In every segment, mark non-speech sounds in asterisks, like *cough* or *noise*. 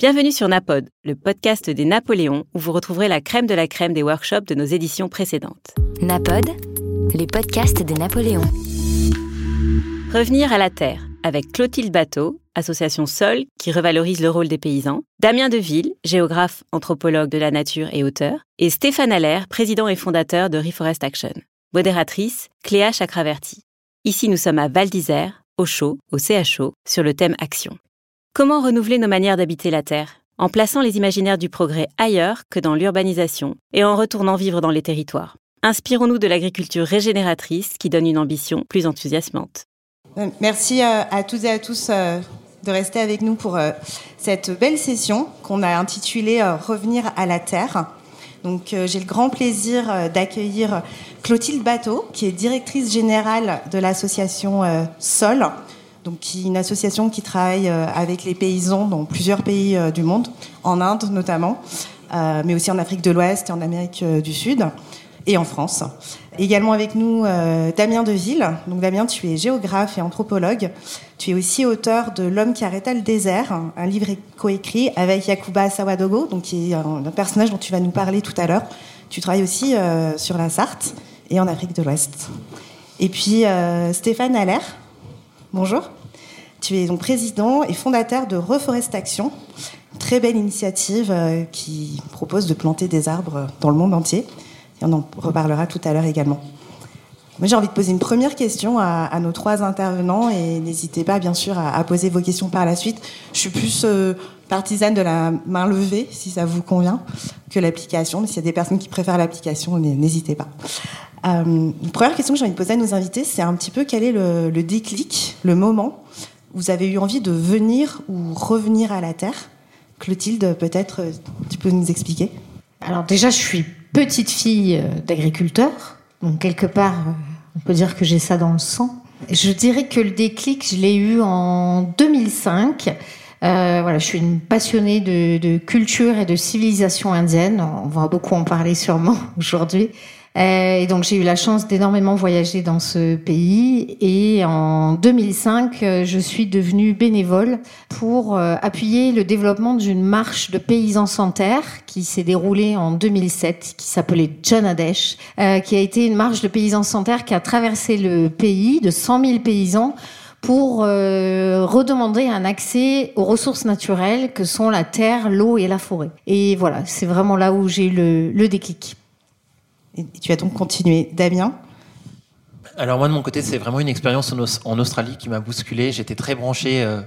Bienvenue sur Napod, le podcast des Napoléons où vous retrouverez la crème de la crème des workshops de nos éditions précédentes. Napod, les podcasts des Napoléons. Revenir à la terre avec Clotilde Bateau, association Sol qui revalorise le rôle des paysans, Damien Deville, géographe, anthropologue de la nature et auteur, et Stéphane Allaire, président et fondateur de Reforest Action. Modératrice, Cléa Chakraverti. Ici, nous sommes à Val d'Isère, au chaud, au CHO, sur le thème Action. Comment renouveler nos manières d'habiter la Terre? En plaçant les imaginaires du progrès ailleurs que dans l'urbanisation et en retournant vivre dans les territoires. Inspirons-nous de l'agriculture régénératrice qui donne une ambition plus enthousiasmante. Merci euh, à toutes et à tous euh, de rester avec nous pour euh, cette belle session qu'on a intitulée Revenir à la Terre. J'ai le grand plaisir d'accueillir Clotilde Bateau, qui est directrice générale de l'association Sol, donc qui une association qui travaille euh, avec les paysans dans plusieurs pays euh, du monde, en Inde notamment, euh, mais aussi en Afrique de l'Ouest et en Amérique du Sud et en France. Également avec nous Damien Deville. Donc Damien, tu es géographe et anthropologue. Tu es aussi auteur de L'homme qui arrêta le désert, un livre coécrit avec Yakuba Sawadogo, donc qui est un, personnage dont tu vas nous parler tout à l'heure. Tu travailles aussi sur la Sarthe et en Afrique de l'Ouest. Et puis Stéphane Allaire. Bonjour. Tu es donc président et fondateur de Reforestation, très belle initiative euh, qui propose de planter des arbres dans le monde entier. Et on en reparlera tout à l'heure également. Moi, j'ai envie de poser une première question à, nos trois intervenants et n'hésitez pas, bien sûr, à, poser vos questions par la suite. Je suis plus euh, partisane de la main levée, si ça vous convient, que l'application. Mais s'il y a des personnes qui préfèrent l'application, n'hésitez pas. Euh, première question que j'ai envie de poser à nos invités, c'est un petit peu quel est le, le déclic, le moment vous avez eu envie de venir ou revenir à la Terre Clotilde, peut-être, euh, tu peux nous expliquer? Alors déjà, je suis petite fille euh, d'agriculteur, donc quelque part, euh, on peut dire que j'ai ça dans le sang. Je dirais que le déclic, je l'ai eu en 2005. voilà, je suis une passionnée de, de, culture et de civilisation indienne. On va beaucoup en parler sûrement *laughs* aujourd'hui. Euh, et donc j'ai eu la chance d'énormément voyager dans ce pays. Et en 2005, euh, je suis devenue bénévole pour euh, appuyer le développement d'une marche de paysans sans terre qui s'est déroulée en 2007, qui s'appelait Janadesh, qui a été une marche de paysans sans terre qui a traversé le pays de 100 000 paysans pour redemander un accès aux ressources naturelles que sont la terre, l'eau et la forêt. Et voilà, c'est vraiment là où j'ai eu le, le déclic. Tu as donc continué. Damien? Alors moi de mon côté, c'est vraiment une expérience en Australie qui m'a bousculé. J'étais très branché euh,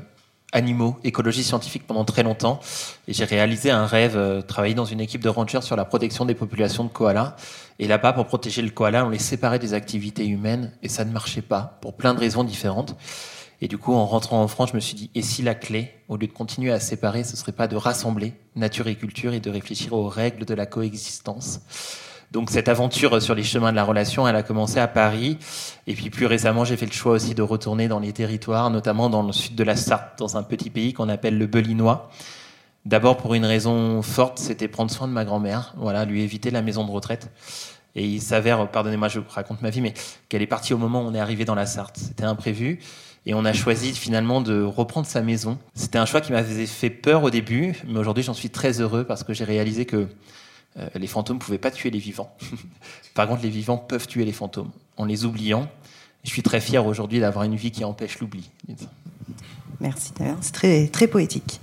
animaux, écologie scientifique pendant très longtemps. Et j'ai réalisé un rêve, euh, travailler dans une équipe de rangers sur la protection des populations de koalas. Et là-bas, pour protéger le koala, on les séparait des activités humaines et ça ne marchait pas pour plein de raisons différentes. Et du coup, en rentrant en France, je me suis dit, et si la clé, au lieu de continuer à séparer, ce serait pas de rassembler nature et culture et de réfléchir aux règles de la coexistence? Donc cette aventure sur les chemins de la relation, elle a commencé à Paris. Et puis plus récemment, j'ai fait le choix aussi de retourner dans les territoires, notamment dans le sud de la Sarthe, dans un petit pays qu'on appelle le Belinois. D'abord pour une raison forte, c'était prendre soin de ma grand-mère, voilà, lui éviter la maison de retraite. Et il s'avère, pardonnez-moi, je raconte ma vie, mais qu'elle est partie au moment où on est arrivé dans la Sarthe. C'était imprévu. Et on a choisi finalement de reprendre sa maison. C'était un choix qui m'avait fait peur au début, mais aujourd'hui j'en suis très heureux parce que j'ai réalisé que euh, les fantômes ne pouvaient pas tuer les vivants. *laughs* Par contre, les vivants peuvent tuer les fantômes en les oubliant. Je suis très fier aujourd'hui d'avoir une vie qui empêche l'oubli. Merci, c'est très, très poétique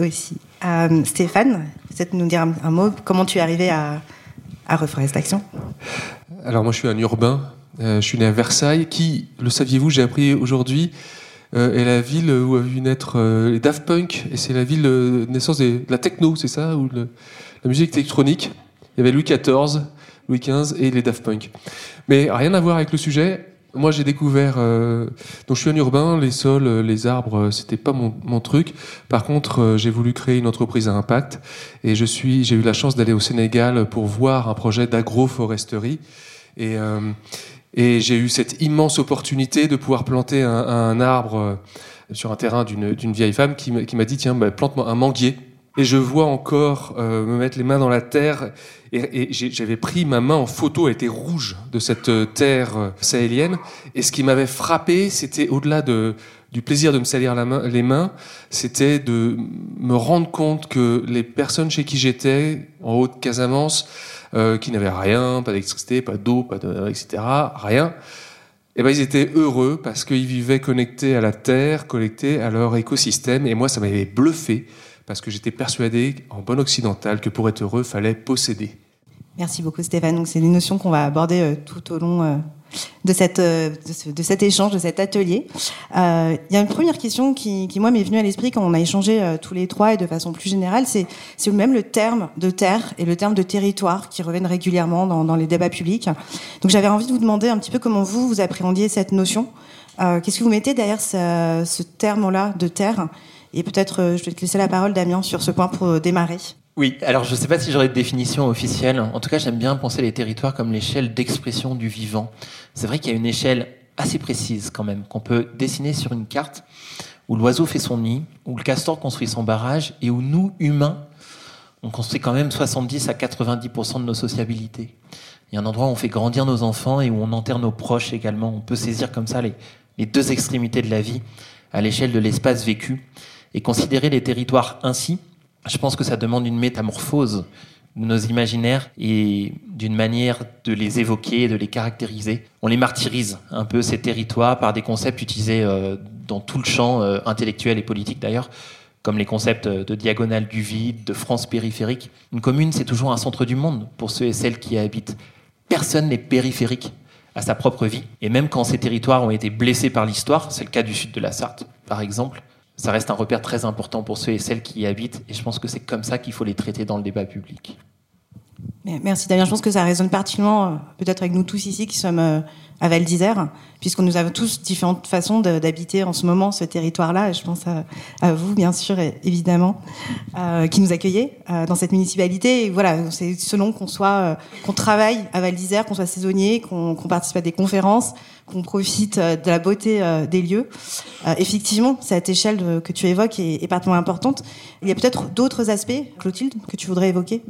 aussi. Euh, Stéphane, peut-être nous dire un, mot, comment tu es arrivé à, à Reforestation Alors moi je suis un urbain, euh, je suis né à Versailles, qui, le saviez-vous, j'ai appris aujourd'hui, est la ville où a vu naître les Daft Punk, et c'est la ville de naissance de la techno, c'est ça ou le, la musique électronique. Il y avait Louis XIV, Louis XV et les Daft Punk. Mais rien à voir avec le sujet. Moi, j'ai découvert. Euh, donc, je suis un urbain. Les sols, euh, les arbres, euh, c'était pas mon, truc. Par contre, j'ai voulu créer une entreprise à impact. Et je suis, j'ai eu la chance d'aller au Sénégal pour voir un projet d'agroforesterie. Et, et j'ai eu cette immense opportunité de pouvoir planter un, un arbre sur un terrain d'une vieille femme qui m'a dit tiens, bah, plante-moi un manguier. Et je vois encore euh, me mettre les mains dans la terre. Et, j'avais pris ma main en photo, elle était rouge de cette euh, terre euh, sahélienne. Et ce qui m'avait frappé, c'était au-delà de, du plaisir de me salir les mains, c'était de me rendre compte que les personnes chez qui j'étais, en haute Casamance, euh, qui n'avaient rien, pas d'électricité, pas d'eau, pas de, etc., rien, eh ben, ils étaient heureux parce qu'ils vivaient connectés à la terre, connectés à leur écosystème. Et moi, ça m'avait bluffé parce que j'étais persuadé, en bon occidental, que pour être heureux, fallait posséder. Merci beaucoup Stéphane. Donc c'est une notion qu'on va aborder euh, tout au long euh, euh, de, cet échange, de cet atelier. Il y a une première question qui, moi m'est venue à l'esprit quand on a échangé tous les trois et de façon plus générale, c'est même le terme de terre et le terme de territoire qui reviennent régulièrement dans, les débats publics. Donc j'avais envie de vous demander un petit peu comment vous vous appréhendiez cette notion. Qu'est-ce que vous mettez derrière ce terme-là de terre? Et peut-être je vais te laisser la parole Damien sur ce point pour démarrer. Oui, alors je ne sais pas si j'aurais de définition officielle. En tout cas, j'aime bien penser les territoires comme l'échelle d'expression du vivant. C'est vrai qu'il y a une échelle assez précise quand même, qu'on peut dessiner sur une carte, où l'oiseau fait son nid, où le castor construit son barrage, et où nous, humains, on construit quand même 70 à 90% de nos sociabilités. Il y a un endroit où on fait grandir nos enfants et où on enterre nos proches également. On peut saisir comme ça les deux extrémités de la vie à l'échelle de l'espace vécu et considérer les territoires ainsi je pense que ça demande une métamorphose de nos imaginaires et d'une manière de les évoquer de les caractériser. On les martyrise un peu, ces territoires, par des concepts utilisés euh, dans tout le champ euh, intellectuel et politique d'ailleurs, comme les concepts de diagonale du vide, de France périphérique. Une commune, c'est toujours un centre du monde pour ceux et celles qui y habitent. Personne n'est périphérique à sa propre vie. Et même quand ces territoires ont été blessés par l'histoire, c'est le cas du sud de la Sarthe, par exemple, ça reste un repère très important pour ceux et celles qui y habitent. Et je pense que c'est comme ça qu'il faut les traiter dans le débat public. Merci Damien. Je pense que ça résonne particulièrement, euh, peut-être avec nous tous ici qui sommes euh, à Val d'Isère, puisqu'on nous avons tous différentes façons d'habiter en ce moment ce territoire-là. Je pense à, vous, bien sûr, évidemment, euh, qui nous accueillez dans cette municipalité. Et voilà, c'est selon qu'on soit, qu'on travaille à Val d'Isère, qu'on soit saisonnier, qu'on participe à des conférences, qu'on profite de la beauté des lieux. effectivement, cette échelle que tu évoques est, est particulièrement importante. Il y a peut-être d'autres aspects, Clotilde, que tu voudrais évoquer?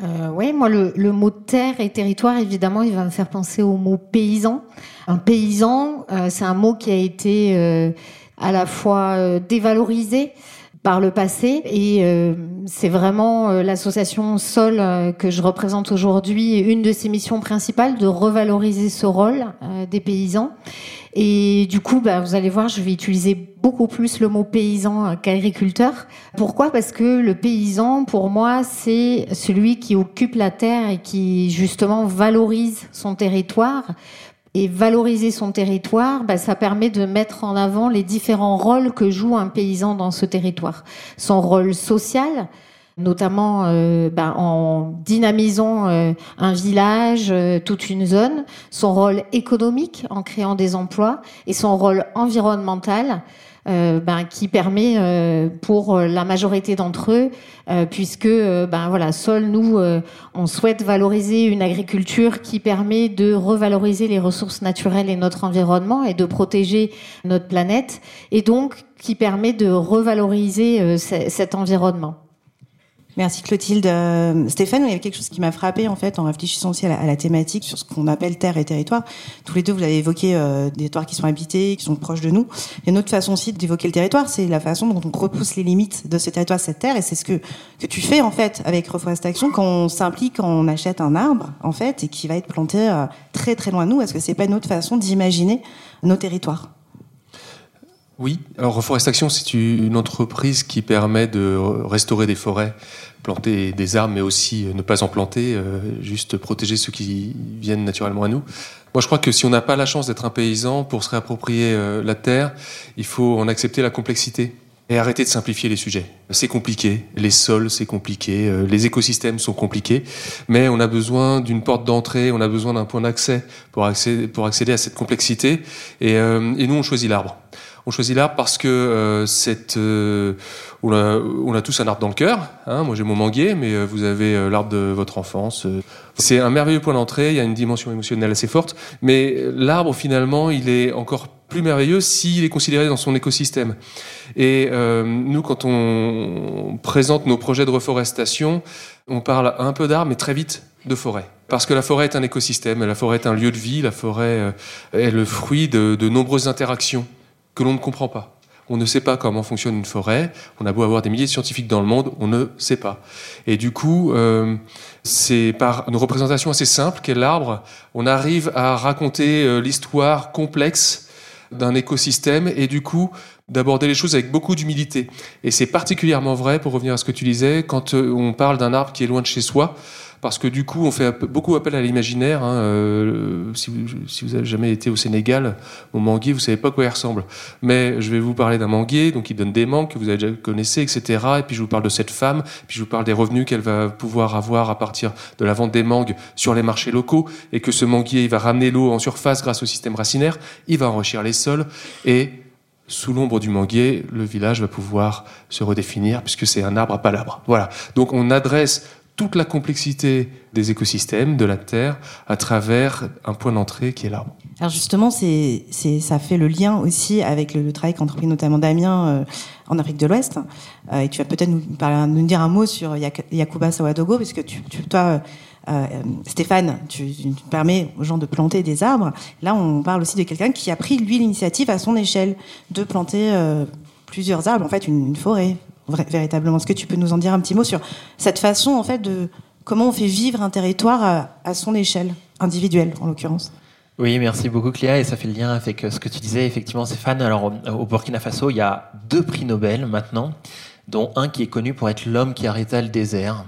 Euh, oui, moi, le, mot terre et territoire, évidemment, il va me faire penser au mot paysan. Un paysan, euh, c'est un mot qui a été euh, à la fois euh, dévalorisé par le passé et c'est vraiment l'association Sol que je représente aujourd'hui une de ses missions principales de revaloriser ce rôle des paysans et du coup, bah, vous allez voir, je vais utiliser beaucoup plus le mot paysan qu'agriculteur. Pourquoi? Parce que le paysan, pour moi, c'est celui qui occupe la terre et qui justement valorise son territoire. Et valoriser son territoire, bah, ça permet de mettre en avant les différents rôles que joue un paysan dans ce territoire. Son rôle social, notamment euh, ben, en dynamisant euh, un village, euh, toute une zone, son rôle économique en créant des emplois et son rôle environnemental ben, qui permet pour la majorité d'entre eux, puisque ben voilà, seul nous, on souhaite valoriser une agriculture qui permet de revaloriser les ressources naturelles et notre environnement et de protéger notre planète, et donc qui permet de revaloriser cet environnement. Merci Clotilde. Euh, Stéphane, il y avait quelque chose qui m'a frappé en fait en réfléchissant aussi à la, thématique sur ce qu'on appelle terre et territoire. Tous les deux, vous avez évoqué euh, des territoires qui sont habités, qui sont proches de nous. Il y a une autre façon aussi d'évoquer le territoire, c'est la façon dont on repousse les limites de ce territoire, cette terre, et c'est ce que que tu fais en fait avec Reforestation quand on s'implique, quand on achète un arbre en fait et qui va être planté euh, très très loin de nous. Est-ce que c'est pas une autre façon d'imaginer nos territoires? Oui, alors Reforestation, c'est une entreprise qui permet de restaurer des forêts, planter des arbres, mais aussi euh, ne pas en planter, euh, juste protéger ceux qui viennent naturellement à nous. Moi, je crois que si on n'a pas la chance d'être un paysan pour se réapproprier euh, la terre, il faut en accepter la complexité et arrêter de simplifier les sujets. C'est compliqué, les sols c'est compliqué, les écosystèmes sont compliqués, mais on a besoin d'une porte d'entrée, on a besoin d'un point d'accès pour accéder, à cette complexité, et nous on choisit l'arbre. On choisit l'arbre parce que euh, euh, on, a, on, a, tous un arbre dans le cœur. Hein. Moi, j'ai mon manguier, mais euh, vous avez euh, l'arbre de votre enfance. C'est un merveilleux point d'entrée. Il y a une dimension émotionnelle assez forte. Mais l'arbre, finalement, il est encore plus merveilleux s'il est considéré dans son écosystème. Et euh, nous, quand on présente nos projets de reforestation, on parle un peu d'arbres, mais très vite de forêt. Parce que la forêt est un écosystème, la forêt est un lieu de vie, la forêt est le fruit de, de nombreuses interactions que l'on ne comprend pas. On ne sait pas comment fonctionne une forêt. On a beau avoir des milliers de scientifiques dans le monde, on ne sait pas. Et du coup, euh, c'est par une représentation assez simple qu'est l'arbre, on arrive à raconter euh, l'histoire complexe d'un écosystème et du coup d'aborder les choses avec beaucoup d'humilité. Et c'est particulièrement vrai, pour revenir à ce que tu disais, quand euh, on parle d'un arbre qui est loin de chez soi parce que du coup, on fait beaucoup appel à l'imaginaire. Hein, euh, si, vous, si vous avez jamais été au Sénégal, au manguier, vous savez pas quoi il ressemble. Mais je vais vous parler d'un manguier, donc il donne des mangues que vous avez déjà connaissez, etc. Et puis je vous parle de cette femme, puis je vous parle des revenus qu'elle va pouvoir avoir à partir de la vente des mangues sur les marchés locaux, et que ce manguier, il va ramener l'eau en surface grâce au système racinaire, il va enrichir les sols, et sous l'ombre du manguier, le village va pouvoir se redéfinir puisque c'est un arbre à palabre. Voilà. Donc on adresse toute la complexité des écosystèmes, de la Terre, à travers un point d'entrée qui est l'arbre. Alors justement, ça fait le lien aussi avec le, travail qu'a entrepris notamment Damien euh, en Afrique de l'Ouest. Euh, et tu vas peut-être nous, dire un mot sur Yakuba Sawadogo, parce que toi, euh, Stéphane, tu, permets aux gens de planter des arbres. Là, on parle aussi de quelqu'un qui a pris, lui, l'initiative à son échelle de planter plusieurs arbres, en fait, une forêt véritablement. Est-ce que tu peux nous en dire un petit mot sur cette façon, en fait, de comment on fait vivre un territoire à, son échelle, individuelle en l'occurrence? Oui, merci beaucoup Cléa, et ça fait le lien avec euh, ce que tu disais, effectivement Stéphane. Alors au Burkina Faso, il y a deux prix Nobel maintenant, dont un qui est connu pour être l'homme qui arrêta le désert.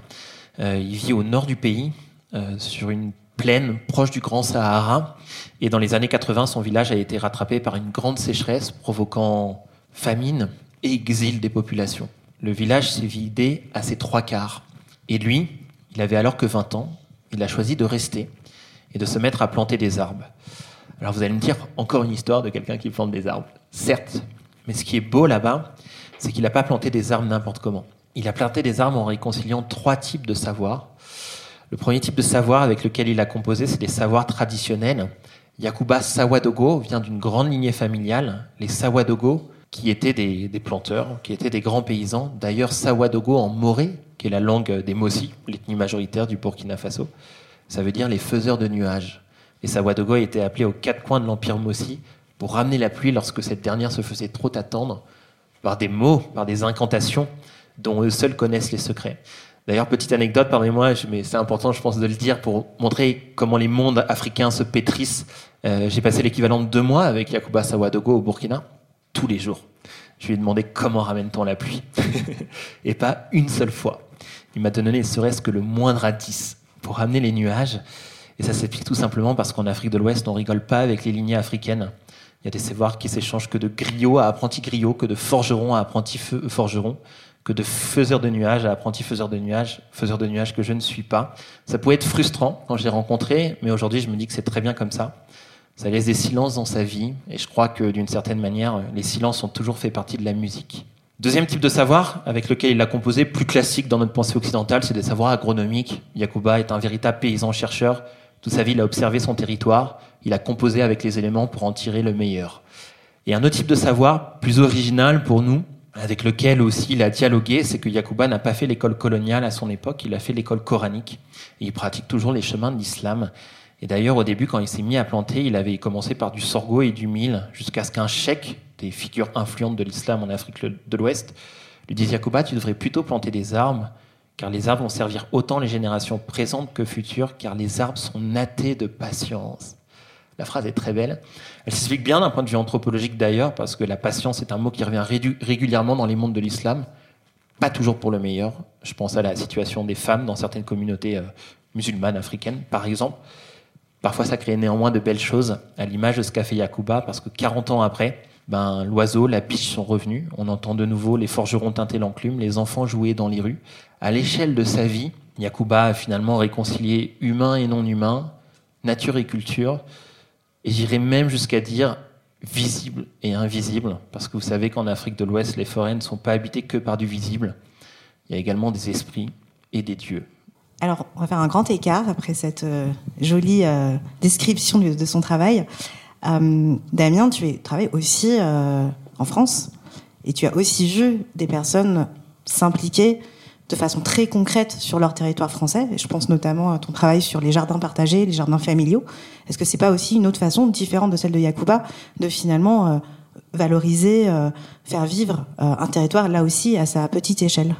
Euh, il vit au nord du pays, euh, sur une plaine proche du Grand Sahara, et dans les années 80, son village a été rattrapé par une grande sécheresse provoquant famine et exil des populations. Le village s'est vidé à ses trois quarts. Et lui, il avait alors que 20 ans, il a choisi de rester et de se mettre à planter des arbres. Alors vous allez me dire, encore une histoire de quelqu'un qui plante des arbres. Certes, mais ce qui est beau là-bas, c'est qu'il n'a pas planté des arbres n'importe comment. Il a planté des arbres en réconciliant trois types de savoirs. Le premier type de savoir avec lequel il a composé, c'est des savoirs traditionnels. Yakuba Sawadogo vient d'une grande lignée familiale. Les Sawadogo qui étaient des, planteurs, qui étaient des grands paysans. D'ailleurs, Sawadogo en moré, qui est la langue des Mossi, l'ethnie majoritaire du Burkina Faso, ça veut dire les faiseurs de nuages. Les Sawadogo étaient appelés aux quatre coins de l'empire Mossi pour ramener la pluie lorsque cette dernière se faisait trop attendre par des mots, par des incantations dont eux seuls connaissent les secrets. D'ailleurs, petite anecdote, pardonnez-moi, mais c'est important, je pense, de le dire pour montrer comment les mondes africains se pétrissent. Euh, j'ai passé l'équivalent de deux mois avec Yakuba Sawadogo au Burkina tous les jours. Je lui ai demandé comment ramène-t-on la pluie *laughs* Et pas une seule fois. Il m'a donné serait-ce que le moindre indice pour ramener les nuages. Et ça s'explique tout simplement parce qu'en Afrique de l'Ouest, on rigole pas avec les lignées africaines. Il y a des savoirs qui s'échangent que de griots à apprentis griots, que de forgerons à apprentis forgerons, que de faiseurs de nuages à apprentis faiseurs de nuages, faiseurs de nuages que je ne suis pas. Ça pouvait être frustrant quand je l'ai rencontré, mais aujourd'hui je me dis que c'est très bien comme ça ça laisse des silences dans sa vie, et je crois que d'une certaine manière, les silences ont toujours fait partie de la musique. Deuxième type de savoir avec lequel il a composé, plus classique dans notre pensée occidentale, c'est des savoirs agronomiques. Yakuba est un véritable paysan-chercheur. Toute sa vie, il a observé son territoire, il a composé avec les éléments pour en tirer le meilleur. Et un autre type de savoir, plus original pour nous, avec lequel aussi il a dialogué, c'est que Yakuba n'a pas fait l'école coloniale à son époque, il a fait l'école coranique. Et il pratique toujours les chemins de l'islam. Et d'ailleurs, au début, quand il s'est mis à planter, il avait commencé par du sorgho et du mil, jusqu'à ce qu'un cheikh, des figures influentes de l'islam en Afrique de l'Ouest, lui dise Yacouba, tu devrais plutôt planter des arbres, car les arbres vont servir autant les générations présentes que futures, car les arbres sont nattés de patience. La phrase est très belle. Elle s'explique bien d'un point de vue anthropologique d'ailleurs, parce que la patience est un mot qui revient régulièrement dans les mondes de l'islam, pas toujours pour le meilleur. Je pense à la situation des femmes dans certaines communautés euh, musulmanes africaines, par exemple. Parfois, ça crée néanmoins de belles choses, à l'image de ce qu'a fait Yakuba, parce que 40 ans après, ben, l'oiseau, la biche sont revenus. On entend de nouveau les forgerons teinter l'enclume, les enfants jouer dans les rues. À l'échelle de sa vie, Yakuba a finalement réconcilié humain et non humain, nature et culture, et j'irais même jusqu'à dire visible et invisible, parce que vous savez qu'en Afrique de l'Ouest, les forêts ne sont pas habitées que par du visible. Il y a également des esprits et des dieux. Alors, on va faire un grand écart après cette euh, jolie euh, description de, son travail. Euh, Damien, tu travailles aussi en France et tu as aussi vu des personnes s'impliquer de façon très concrète sur leur territoire français. Je pense notamment à ton travail sur les jardins partagés, les jardins familiaux. Est-ce que c'est pas aussi une autre façon, différente de celle de Yacouba, de finalement valoriser, faire vivre un territoire là aussi à sa petite échelle?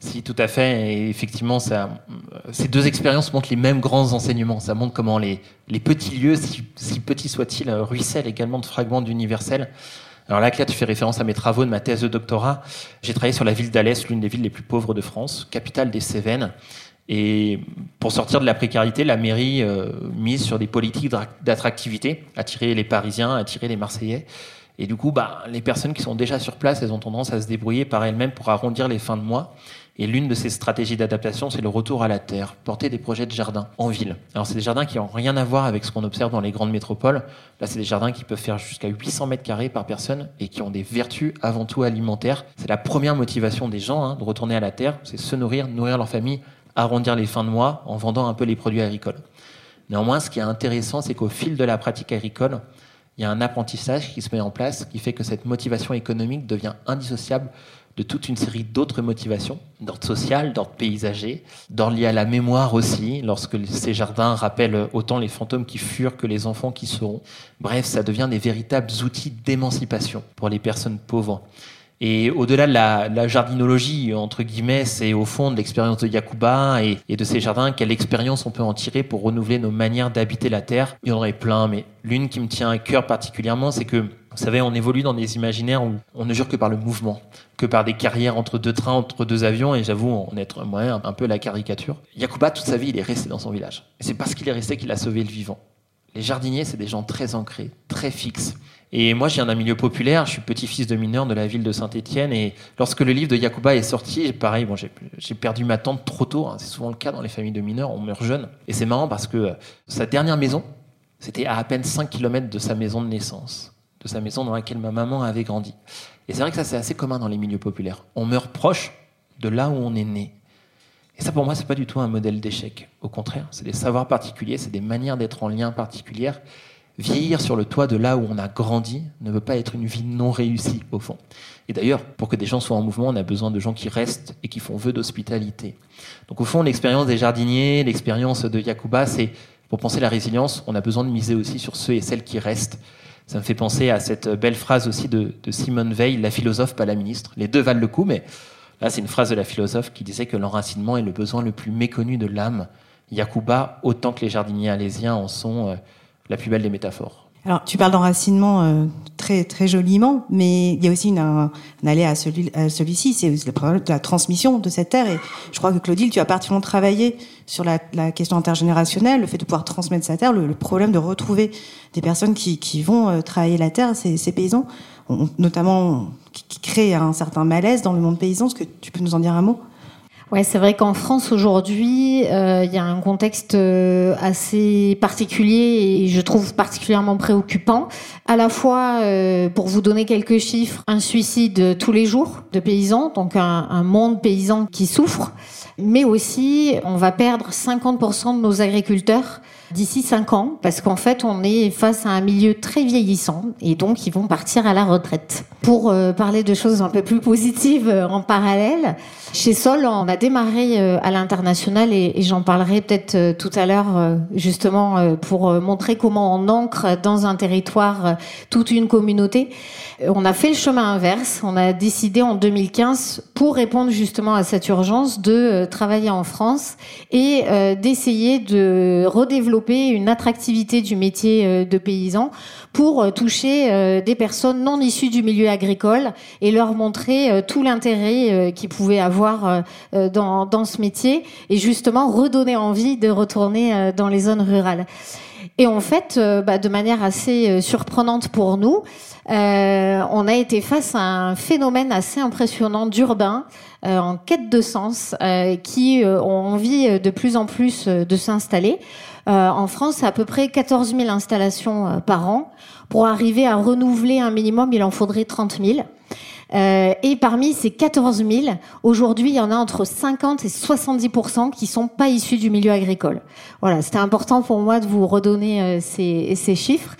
Si, tout à fait. Et effectivement, ces deux expériences montrent les mêmes grands enseignements. Ça montre comment les, petits lieux, si, petits soient-ils, ruissellent également de fragments d'universel. Alors là, Claire, tu fais référence à mes travaux de ma thèse de doctorat. J'ai travaillé sur la ville d'Alès, l'une des villes les plus pauvres de France, capitale des Cévennes. Et pour sortir de la précarité, la mairie euh, mise sur des politiques d'attractivité, attirer les Parisiens, attirer les Marseillais. Et du coup, bah, les personnes qui sont déjà sur place, elles ont tendance à se débrouiller par elles-mêmes pour arrondir les fins de mois. Et l'une de ces stratégies d'adaptation, c'est le retour à la terre, porter des projets de jardins en ville. Alors c'est des jardins qui n'ont rien à voir avec ce qu'on observe dans les grandes métropoles. Là, c'est des jardins qui peuvent faire jusqu'à 800 mètres carrés par personne et qui ont des vertus avant tout alimentaires. C'est la première motivation des gens hein, de retourner à la terre, c'est se nourrir, nourrir leur famille, arrondir les fins de mois en vendant un peu les produits agricoles. Néanmoins, ce qui est intéressant, c'est qu'au fil de la pratique agricole, il y a un apprentissage qui se met en place qui fait que cette motivation économique devient indissociable de toute une série d'autres motivations, d'ordre social, d'ordre paysager, d'ordre lié à la mémoire aussi, lorsque ces jardins rappellent autant les fantômes qui furent que les enfants qui seront. Bref, ça devient des véritables outils d'émancipation pour les personnes pauvres. Et au-delà de la, jardinologie, entre guillemets, c'est au fond de l'expérience de Yakuba et, de ces jardins, quelle expérience on peut en tirer pour renouveler nos manières d'habiter la Terre. Il y en aurait plein, mais l'une qui me tient à cœur particulièrement, c'est que vous savez, on évolue dans des imaginaires où on ne jure que par le mouvement, que par des carrières entre deux trains, entre deux avions, et j'avoue en être moi un peu la caricature. Yakuba, toute sa vie, il est resté dans son village. C'est parce qu'il est resté qu'il a sauvé le vivant. Les jardiniers, c'est des gens très ancrés, très fixes. Et moi, j'ai un milieu populaire, je suis petit-fils de mineur de la ville de Saint-Étienne, et lorsque le livre de Yakuba est sorti, pareil, bon, j'ai perdu ma tante trop tôt, hein. c'est souvent le cas dans les familles de mineurs, on meurt jeune. Et c'est marrant parce que euh, sa dernière maison, c'était à à peine 5 km de sa maison de naissance de sa maison dans laquelle ma maman avait grandi. Et c'est vrai que ça, c'est assez commun dans les milieux populaires. On meurt proche de là où on est né. Et ça, pour moi, c'est pas du tout un modèle d'échec. Au contraire, c'est des savoirs particuliers, c'est des manières d'être en lien particulières. Vieillir sur le toit de là où on a grandi ne veut pas être une vie non réussie, au fond. Et d'ailleurs, pour que des gens soient en mouvement, on a besoin de gens qui restent et qui font vœu d'hospitalité. Donc, au fond, l'expérience des jardiniers, l'expérience de Yakuba, c'est, pour penser la résilience, on a besoin de miser aussi sur ceux et celles qui restent ça me fait penser à cette belle phrase aussi de, Simone Veil, la philosophe, pas la ministre. Les deux valent le coup, mais là, c'est une phrase de la philosophe qui disait que l'enracinement est le besoin le plus méconnu de l'âme. Yakuba, autant que les jardiniers alésiens en sont euh, la plus belle des métaphores. Alors, tu parles d'enracinement euh, très très joliment, mais il y a aussi une, un, aller à, celui, celui-ci, c'est le problème de la transmission de cette terre. Et je crois que Claudine, tu as particulièrement travaillé sur la, la question intergénérationnelle, le fait de pouvoir transmettre sa terre, le, problème de retrouver des personnes qui, qui vont euh, travailler la terre, ces, ces paysans, notamment qui, qui créent un certain malaise dans le monde paysan. Est-ce que tu peux nous en dire un mot? Ouais, c'est vrai qu'en France aujourd'hui, euh, il y a un contexte euh, assez particulier et je trouve particulièrement préoccupant. À la fois, euh, pour vous donner quelques chiffres, un suicide tous les jours de paysans, donc un, un monde paysan qui souffre, mais aussi on va perdre 50% de nos agriculteurs d'ici 5 ans, parce qu'en fait, on est face à un milieu très vieillissant, et donc ils vont partir à la retraite. Pour euh, parler de choses un peu plus positives euh, en parallèle, chez Sol, on a démarré euh, à l'international, et, et j'en parlerai peut-être tout à l'heure, justement, pour montrer comment on ancre dans un territoire toute une communauté. On a fait le chemin inverse, on a décidé en 2015, pour répondre justement à cette urgence, de travailler en France et d'essayer de redévelopper une attractivité du métier euh, de paysan pour euh, toucher euh, des personnes non issues du milieu agricole et leur montrer tout l'intérêt qu'ils pouvaient avoir dans, dans ce métier et justement redonner envie de retourner dans les zones rurales. Et en fait, bah, de manière assez surprenante pour nous, on a été face à un phénomène assez impressionnant d'urbains en quête de sens qui ont envie de plus en plus de s'installer. En France, à peu près 14 000 installations par an. Pour arriver à renouveler un minimum, il en faudrait 30 000. Euh, et parmi ces 14 000, aujourd'hui, il y en a entre 50 et 70% qui sont pas issus du milieu agricole. Voilà, c'était important pour moi de vous redonner euh, ces, ces chiffres.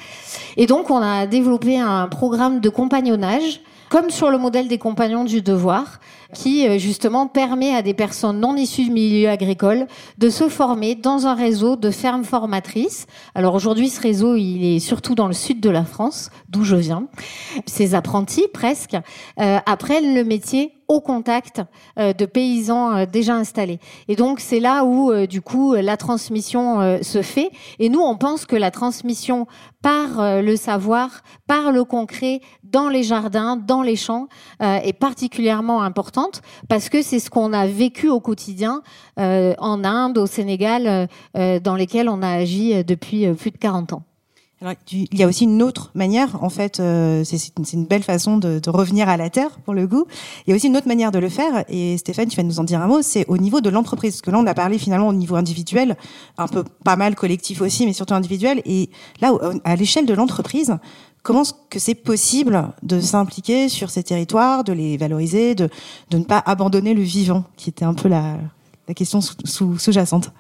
Et donc, on a développé un programme de compagnonnage comme sur le modèle des compagnons du devoir, qui euh, justement permet à des personnes non issues du milieu agricole de se former dans un réseau de fermes formatrices. Alors aujourd'hui, ce réseau, il est surtout dans le sud de la France, d'où je viens. Ces apprentis, presque, euh, apprennent le métier au contact euh, de paysans euh, déjà installés. Et donc c'est là où du coup la transmission se fait. Et nous on pense que la transmission par le savoir, par le concret, dans les jardins, dans les champs, est particulièrement importante parce que c'est ce qu'on a vécu au quotidien en Inde, au Sénégal, dans lesquels on a agi depuis plus de 40 ans. Alors, il y a aussi une autre manière, en fait, euh, c'est une belle façon de, de, revenir à la terre pour le goût. Il y a aussi une autre manière de le faire, et Stéphane, tu vas nous en dire un mot, c'est au niveau de l'entreprise. Parce que là, on a parlé finalement au niveau individuel, un peu pas mal collectif aussi, mais surtout individuel. Et là, à l'échelle de l'entreprise, comment est-ce que c'est possible de s'impliquer sur ces territoires, de les valoriser, de, de ne pas abandonner le vivant, qui était un peu la, la question sous-jacente sous,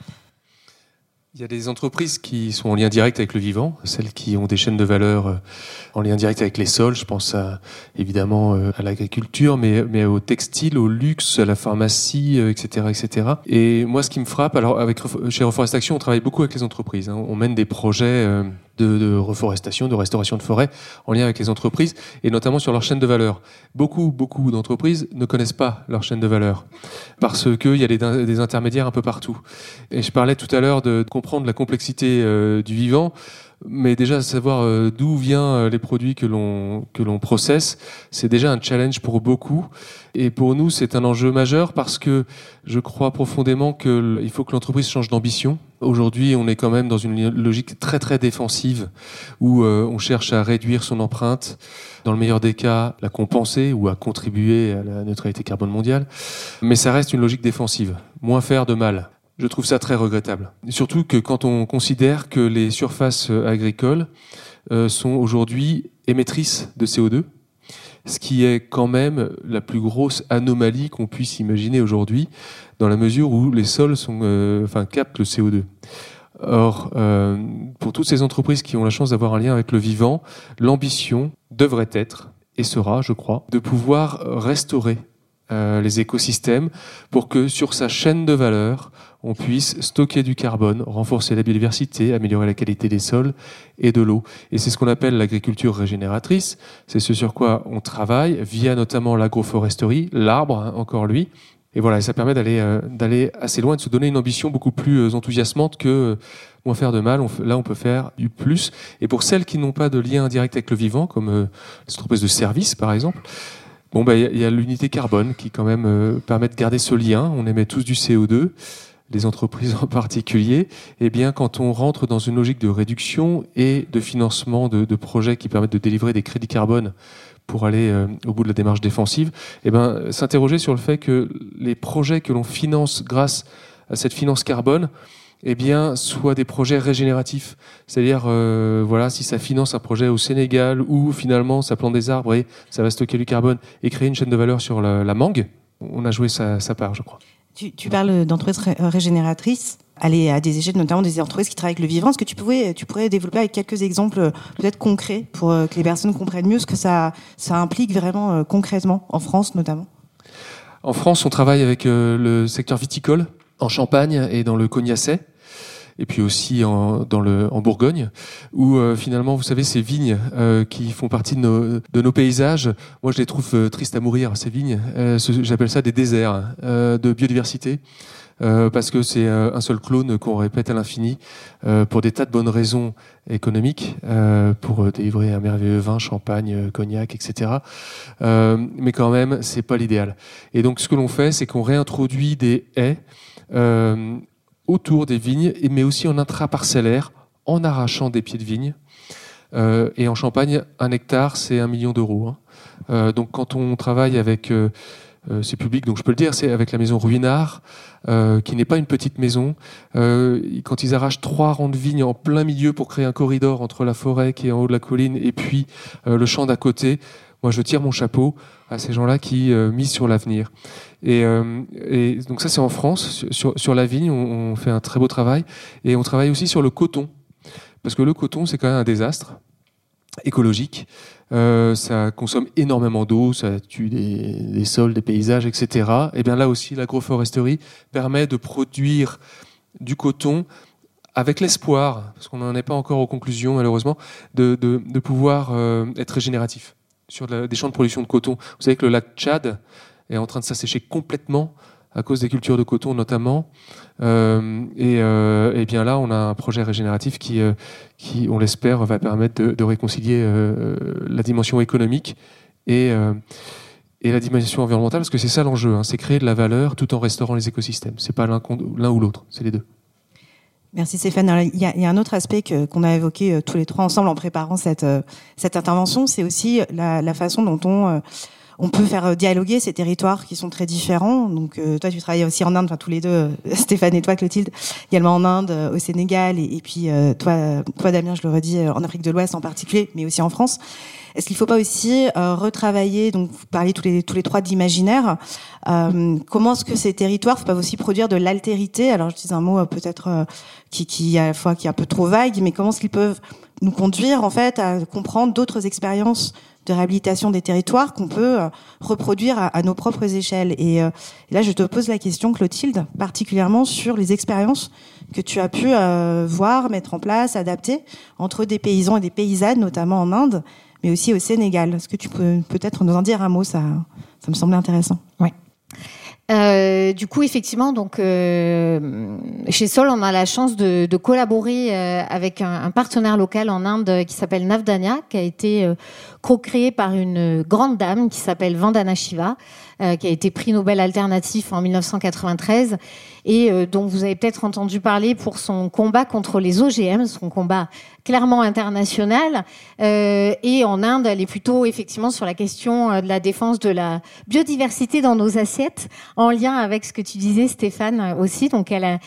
il y a des entreprises qui sont en lien direct avec le vivant, celles qui ont des chaînes de valeur euh, en lien direct avec les sols. Je pense évidemment euh, à l'agriculture, mais, mais au textile, au luxe, à la pharmacie, etc., euh, etc. Et moi, ce qui me frappe, alors avec chez Reforest Action, on travaille beaucoup avec les entreprises. Hein. On mène des projets de, reforestation, de restauration de forêt en lien avec les entreprises et notamment sur leur chaîne de valeur. Beaucoup, beaucoup d'entreprises ne connaissent pas leur chaîne de valeur parce qu'il y a des, des, intermédiaires un peu partout. Et je parlais tout à l'heure de, comprendre la complexité euh, du vivant mais déjà savoir euh, d'où viennent euh, les produits que l'on que l'on processe, c'est déjà un challenge pour beaucoup. Et pour nous, c'est un enjeu majeur parce que je crois profondément qu'il faut que l'entreprise change d'ambition. Aujourd'hui, on est quand même dans une logique très très défensive où euh, on cherche à réduire son empreinte, dans le meilleur des cas, la compenser ou à contribuer à la neutralité carbone mondiale. Mais ça reste une logique défensive. Moins faire de mal. Je trouve ça très regrettable. Surtout que quand on considère que les surfaces euh, agricoles euh, sont aujourd'hui émettrices de CO2, ce qui est quand même la plus grosse anomalie qu'on puisse imaginer aujourd'hui, dans la mesure où les sols sont, euh, enfin, captent le CO2. Or, pour toutes ces entreprises qui ont la chance d'avoir un lien avec le vivant, l'ambition devrait être, et sera, je crois, de pouvoir restaurer les écosystèmes pour que sur sa chaîne de valeur, on puisse stocker du carbone, renforcer la biodiversité, améliorer la qualité des sols et de l'eau. Et c'est ce qu'on appelle l'agriculture régénératrice. C'est ce sur quoi on travaille via notamment l'agroforesterie, l'arbre, hein, encore lui. Et voilà, ça permet d'aller euh, d'aller assez loin, de se donner une ambition beaucoup plus euh, enthousiasmante que euh, moins faire de mal. là, on peut faire du plus. Et pour celles qui n'ont pas de lien direct avec le vivant, comme les entreprises de services, par exemple, bon, bah, il y a, l'unité carbone qui quand même permet de garder ce lien. On émet tous du CO2 les entreprises en particulier, eh bien, quand on rentre dans une logique de réduction et de financement de, projets qui permettent de délivrer des crédits carbone pour aller euh, au bout de la démarche défensive, eh ben, s'interroger sur le fait que les projets que l'on finance grâce à cette finance carbone, eh bien, soient des projets régénératifs. C'est-à-dire, euh, voilà, si ça finance un projet au Sénégal où finalement ça plante des arbres et ça va stocker du carbone et créer une chaîne de valeur sur la, mangue, on a joué sa part, je crois. Tu, parles d'entreprises euh, régénératrices aller à des échelles, notamment des entreprises qui travaillent avec le vivant. Est-ce que tu, pouvais, tu pourrais développer avec quelques exemples euh, peut-être concrets pour euh, que les personnes comprennent mieux ce que ça, ça implique vraiment concrètement, en France notamment? En France, on travaille avec le secteur viticole, en Champagne et dans le Cognacet et puis aussi en, dans le, en Bourgogne, où euh, finalement, vous savez, ces vignes euh, qui font partie de nos, de nos paysages, moi je les trouve euh, tristes à mourir, ces vignes. J'appelle ça des déserts de biodiversité. parce que c'est un seul clone qu'on répète à l'infini pour des tas de bonnes raisons économiques, pour délivrer un merveilleux vin, champagne, cognac, etc. mais quand même, c'est pas l'idéal. Et donc, ce que l'on fait, c'est qu'on réintroduit des haies autour des vignes, mais aussi en intraparcellaire, en arrachant des pieds de vigne. Euh, et en Champagne, un hectare, c'est un million d'euros. Hein. Euh, donc quand on travaille avec euh, ces publics, donc je peux le dire, c'est avec la maison Ruinard, qui n'est pas une petite maison. quand ils arrachent trois rangs de vignes en plein milieu pour créer un corridor entre la forêt qui est en haut de la colline et puis le champ d'à côté, moi je tire mon chapeau à ces gens-là qui misent sur l'avenir. Et, euh, et, donc ça c'est en France. Sur, sur la vigne, on, on, fait un très beau travail. Et on travaille aussi sur le coton. Parce que le coton, c'est quand même un désastre. écologique. Euh, ça consomme énormément d'eau, ça tue des, des, sols, des paysages, etc. Et bien là aussi, l'agroforesterie permet de produire du coton avec l'espoir, parce qu'on n'en est pas encore aux conclusions malheureusement, de, de, de pouvoir euh, être régénératif sur des champs de production de coton. Vous savez que le lac Tchad est en train de s'assécher complètement à cause des cultures de coton notamment. Euh, et, euh, et, bien là, on a un projet régénératif qui, euh, qui on l'espère, va permettre de, réconcilier la dimension économique et, et la dimension environnementale, parce que c'est ça l'enjeu, hein, c'est créer de la valeur tout en restaurant les écosystèmes. C'est pas l'un ou l'autre, c'est les deux. Merci Stéphane. Il, y a, un autre aspect qu'on a évoqué euh, tous les trois ensemble en préparant cette, cette intervention, c'est aussi la, la, façon dont on on peut faire euh, dialoguer ces territoires qui sont très différents. Donc euh, toi, tu travailles aussi en Inde, enfin tous les deux, euh, *laughs* Stéphane et toi, Clotilde, également en Inde, au Sénégal, et, puis toi, toi, Damien, je le redis, en Afrique de l'Ouest en particulier, mais aussi en France. Est-ce qu'il ne faut pas aussi retravailler, donc vous parlez tous les tous les trois d'imaginaire, comment est-ce que ces territoires peuvent aussi produire de l'altérité? Alors je dis un mot peut-être qui, qui à la fois qui est un peu trop vague, mais comment est-ce qu'ils peuvent nous conduire en fait à comprendre d'autres expériences de réhabilitation des territoires qu'on peut euh, reproduire à, nos propres échelles. Et, euh, et, là, je te pose la question, Clotilde, particulièrement sur les expériences que tu as pu euh, voir, mettre en place, adapter entre des paysans et des paysannes, notamment en Inde, mais aussi au Sénégal. Est-ce que tu peux peut-être nous en dire un mot? Ça, ça me semble intéressant. Oui. Euh, du coup, effectivement, donc euh, chez Sol, on a la chance de, collaborer euh, avec un, un, partenaire local en Inde qui s'appelle Navdanya, qui a été euh, co-créé par une grande dame qui s'appelle Vandana Shiva, euh, qui a été prix Nobel alternatif en 1993 et euh, dont vous avez peut-être entendu parler pour son combat contre les OGM, son combat clairement international. Euh, et en Inde, elle est plutôt effectivement sur la question euh, de la défense de la biodiversité dans nos assiettes, en lien avec ce que tu disais, Stéphane, aussi. Donc, elle a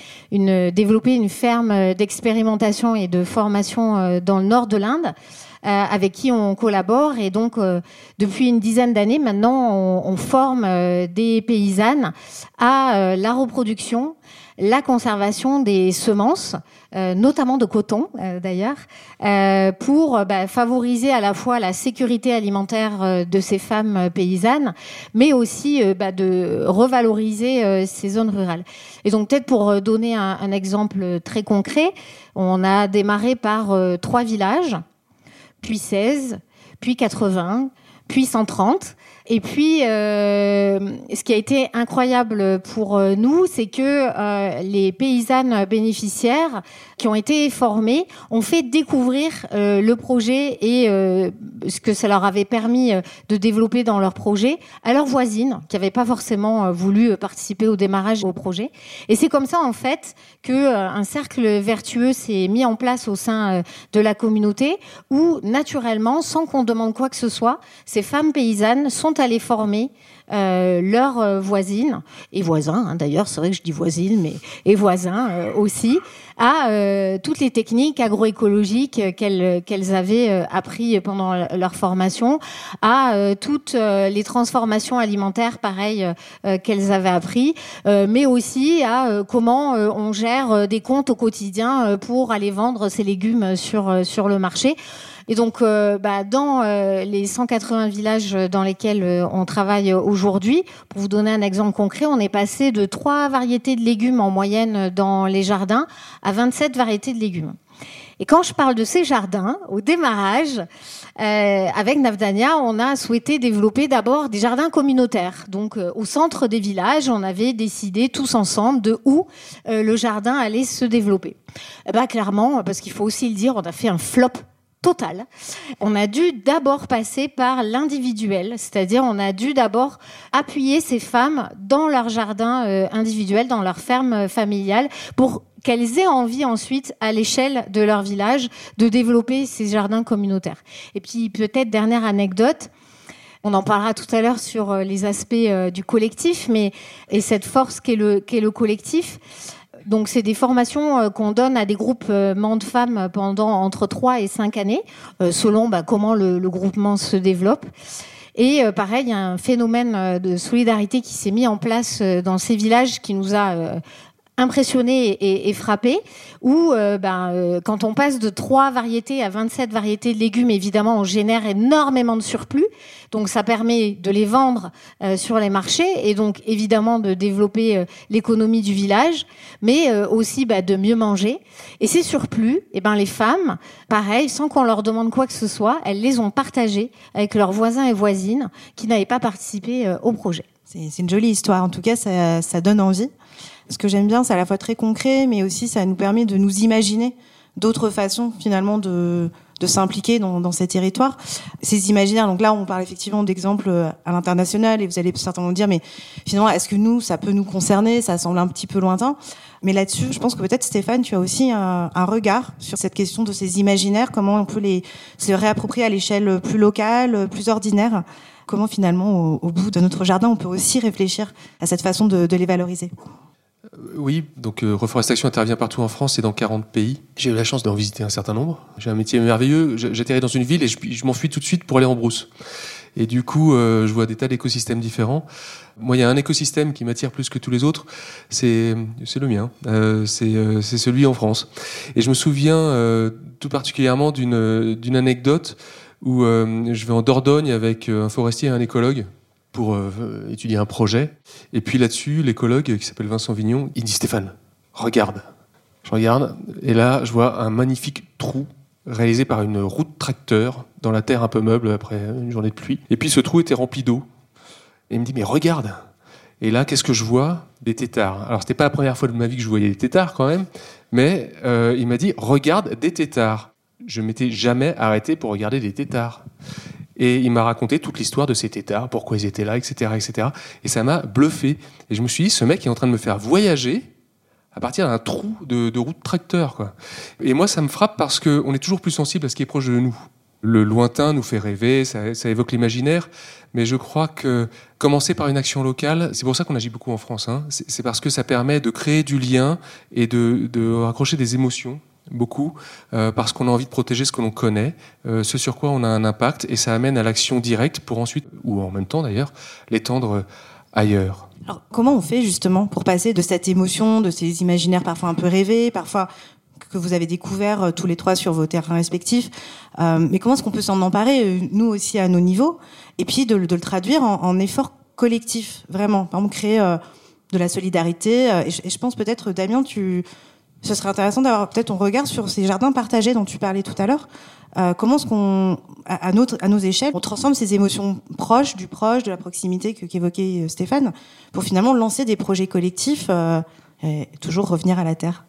développé une ferme d'expérimentation et de formation dans le nord de l'Inde. Euh, avec qui on collabore. Et donc, euh, depuis une dizaine d'années maintenant, on, on forme euh, des paysannes à la reproduction la conservation des semences, euh, notamment de coton euh, d'ailleurs, euh, pour bah, favoriser à la fois la sécurité alimentaire de ces femmes paysannes, mais aussi bah, de revaloriser ces zones rurales. Et donc peut-être pour donner un, un, exemple très concret, on a démarré par trois villages puis 16, puis 80, puis 130. Et puis, euh, ce qui a été incroyable pour euh, nous, c'est que euh, les paysannes bénéficiaires qui ont été formées ont fait découvrir le projet et ce que ça leur avait permis de développer dans leur projet à leurs voisines qui n'avaient pas forcément voulu participer au démarrage au projet. Et c'est comme ça, en fait, que un cercle vertueux s'est mis en place au sein de la communauté où, naturellement, sans qu'on demande quoi que ce soit, ces femmes paysannes sont allées former euh, leurs euh, voisines et voisins, hein, d'ailleurs, c'est vrai que je dis voisines, mais et voisins euh, aussi, à toutes les techniques agroécologiques qu'elles qu'elles avaient appris pendant leur formation, à toutes les transformations alimentaires, pareil, qu'elles avaient appris, mais aussi à comment on gère des comptes au quotidien pour aller vendre ces légumes sur sur le marché. Et donc, euh, bah, dans euh, les 180 villages dans lesquels euh, on travaille aujourd'hui, pour vous donner un exemple concret, on est passé de trois variétés de légumes en moyenne dans les jardins à 27 variétés de légumes. Et quand je parle de ces jardins, au démarrage, avec Navdania, on a souhaité développer d'abord des jardins communautaires. Donc, au centre des villages, on avait décidé tous ensemble de où le jardin allait se développer. Ben, clairement, parce qu'il faut aussi le dire, on a fait un flop total. On a dû d'abord passer par l'individuel, c'est-à-dire on a dû d'abord appuyer ces femmes dans leur jardin euh, individuel, dans leur ferme familiale, pour qu'elles aient envie ensuite, à l'échelle de leur village, de développer ces jardins communautaires. Et puis peut-être dernière anecdote. On en parlera tout à l'heure sur euh, les aspects euh, du collectif, mais et cette force qu'est le collectif. Donc, c'est des formations euh, qu'on donne à des groupements de femmes pendant entre 3 et 5 années, euh, selon bah, comment le, groupement se développe. Et euh, pareil, il y a un phénomène de solidarité qui s'est mis en place dans ces villages qui nous a impressionné et, et frappé. Ou euh, ben, euh, quand on passe de 3 variétés à 27 variétés de légumes, évidemment, on génère énormément de surplus. Donc ça permet de les vendre euh, sur les marchés et donc évidemment de développer l'économie du village, mais aussi bah, de mieux manger. Et ces surplus, eh ben, les femmes, pareil, sans qu'on leur demande quoi que ce soit, elles les ont partagés avec leurs voisins et voisines qui n'avaient pas participé au projet. C'est une jolie histoire. En tout cas, ça donne envie. Ce que j'aime bien, c'est à la fois très concret, mais aussi ça nous permet de nous imaginer d'autres façons finalement de, de s'impliquer dans, dans, ces territoires. Ces imaginaires, donc là on parle effectivement d'exemples à l'international et vous allez certainement dire mais finalement est-ce que nous ça peut nous concerner? Ça semble un petit peu lointain. Mais là-dessus, je pense que peut-être Stéphane, tu as aussi un, un, regard sur cette question de ces imaginaires, comment on peut les se réapproprier à l'échelle plus locale, plus ordinaire. Comment finalement, au, au, bout de notre jardin, on peut aussi réfléchir à cette façon de, de les valoriser? Euh, oui, donc euh, Reforestation intervient partout en France et dans 40 pays. J'ai eu la chance d'en visiter un certain nombre. J'ai un métier merveilleux. J'atterris dans une ville et je, m'enfuis tout de suite pour aller en brousse. Et du coup, euh, je vois des tas d'écosystèmes différents. Moi, il y a un écosystème qui m'attire plus que tous les autres, c'est le mien. Euh, c'est celui en France. Et je me souviens euh, tout particulièrement d'une anecdote où euh, je vais en Dordogne avec un forestier et un écologue pour euh, étudier un projet. Et puis là-dessus, l'écologue qui s'appelle Vincent Vignon, il dit Stéphane, regarde. Je regarde, et là, je vois un magnifique trou réalisé par une roue de tracteur dans la terre un peu meuble après une journée de pluie. Et puis ce trou était rempli d'eau. Et il me dit, mais regarde Et là, qu'est-ce que je vois? Des tétards. Alors, c'était pas la première fois de ma vie que je voyais des tétards quand même, mais euh, il m'a dit, regarde des tétards. Je m'étais jamais arrêté pour regarder des tétards. Et il m'a raconté toute l'histoire de ces tétards, pourquoi ils étaient là, etc., etc. Et ça m'a bluffé. Et je me suis dit, ce mec est en train de me faire voyager à partir d'un trou de, route tracteur. Et moi, ça me frappe parce qu'on est toujours plus sensible à ce qui est proche de nous. Le lointain nous fait rêver, ça, évoque l'imaginaire, mais je crois que commencer par une action locale, c'est pour ça qu'on agit beaucoup en France, hein, c'est parce que ça permet de créer du lien et de raccrocher des émotions beaucoup, euh, parce qu'on a envie de protéger ce que l'on connaît, euh, ce sur quoi on a un impact, et ça amène à l'action directe pour ensuite, ou en même temps d'ailleurs, l'étendre ailleurs. Alors, comment on fait justement pour passer de cette émotion, de ces imaginaires parfois un peu rêvés, parfois que vous avez découvert euh, tous les trois sur vos terrains respectifs, mais comment est-ce qu'on peut s'en emparer, nous aussi à nos niveaux, et puis de, le traduire en, en, effort collectif, vraiment, par exemple créer de la solidarité. Et je pense peut-être, Damien, tu ce serait intéressant d'avoir peut-être ton regard sur ces jardins partagés dont tu parlais tout à l'heure. Euh, comment est-ce qu'on, à, à, nos échelles, on transforme ces émotions proches, du proche, de la proximité que, qu'évoquait euh, Stéphane, pour finalement lancer des projets collectifs euh, et toujours revenir à la terre?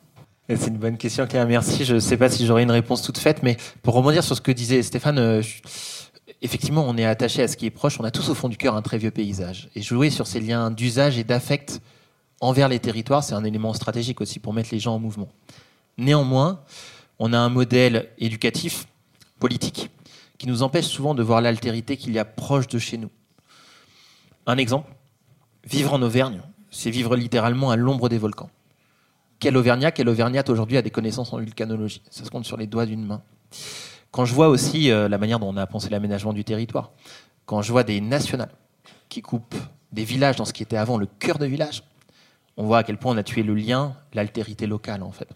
C'est une bonne question, Claire. Merci. Je ne sais pas si j'aurai une réponse toute faite, mais pour rebondir sur ce que disait Stéphane, effectivement, on est attaché à ce qui est proche. On a tous au fond du cœur un très vieux paysage. Et jouer sur ces liens d'usage et d'affect envers les territoires, c'est un élément stratégique aussi pour mettre les gens en mouvement. Néanmoins, on a un modèle éducatif, politique, qui nous empêche souvent de voir l'altérité qu'il y a proche de chez nous. Un exemple, vivre en Auvergne, c'est vivre littéralement à l'ombre des volcans. Quel Auvergnat, quel Auvergnate aujourd'hui a des connaissances en vulcanologie? Ça se compte sur les doigts d'une main. Quand je vois aussi euh, la manière dont on a pensé l'aménagement du territoire, quand je vois des nationales qui coupent des villages dans ce qui était avant le cœur de village, on voit à quel point on a tué le lien, l'altérité locale en fait.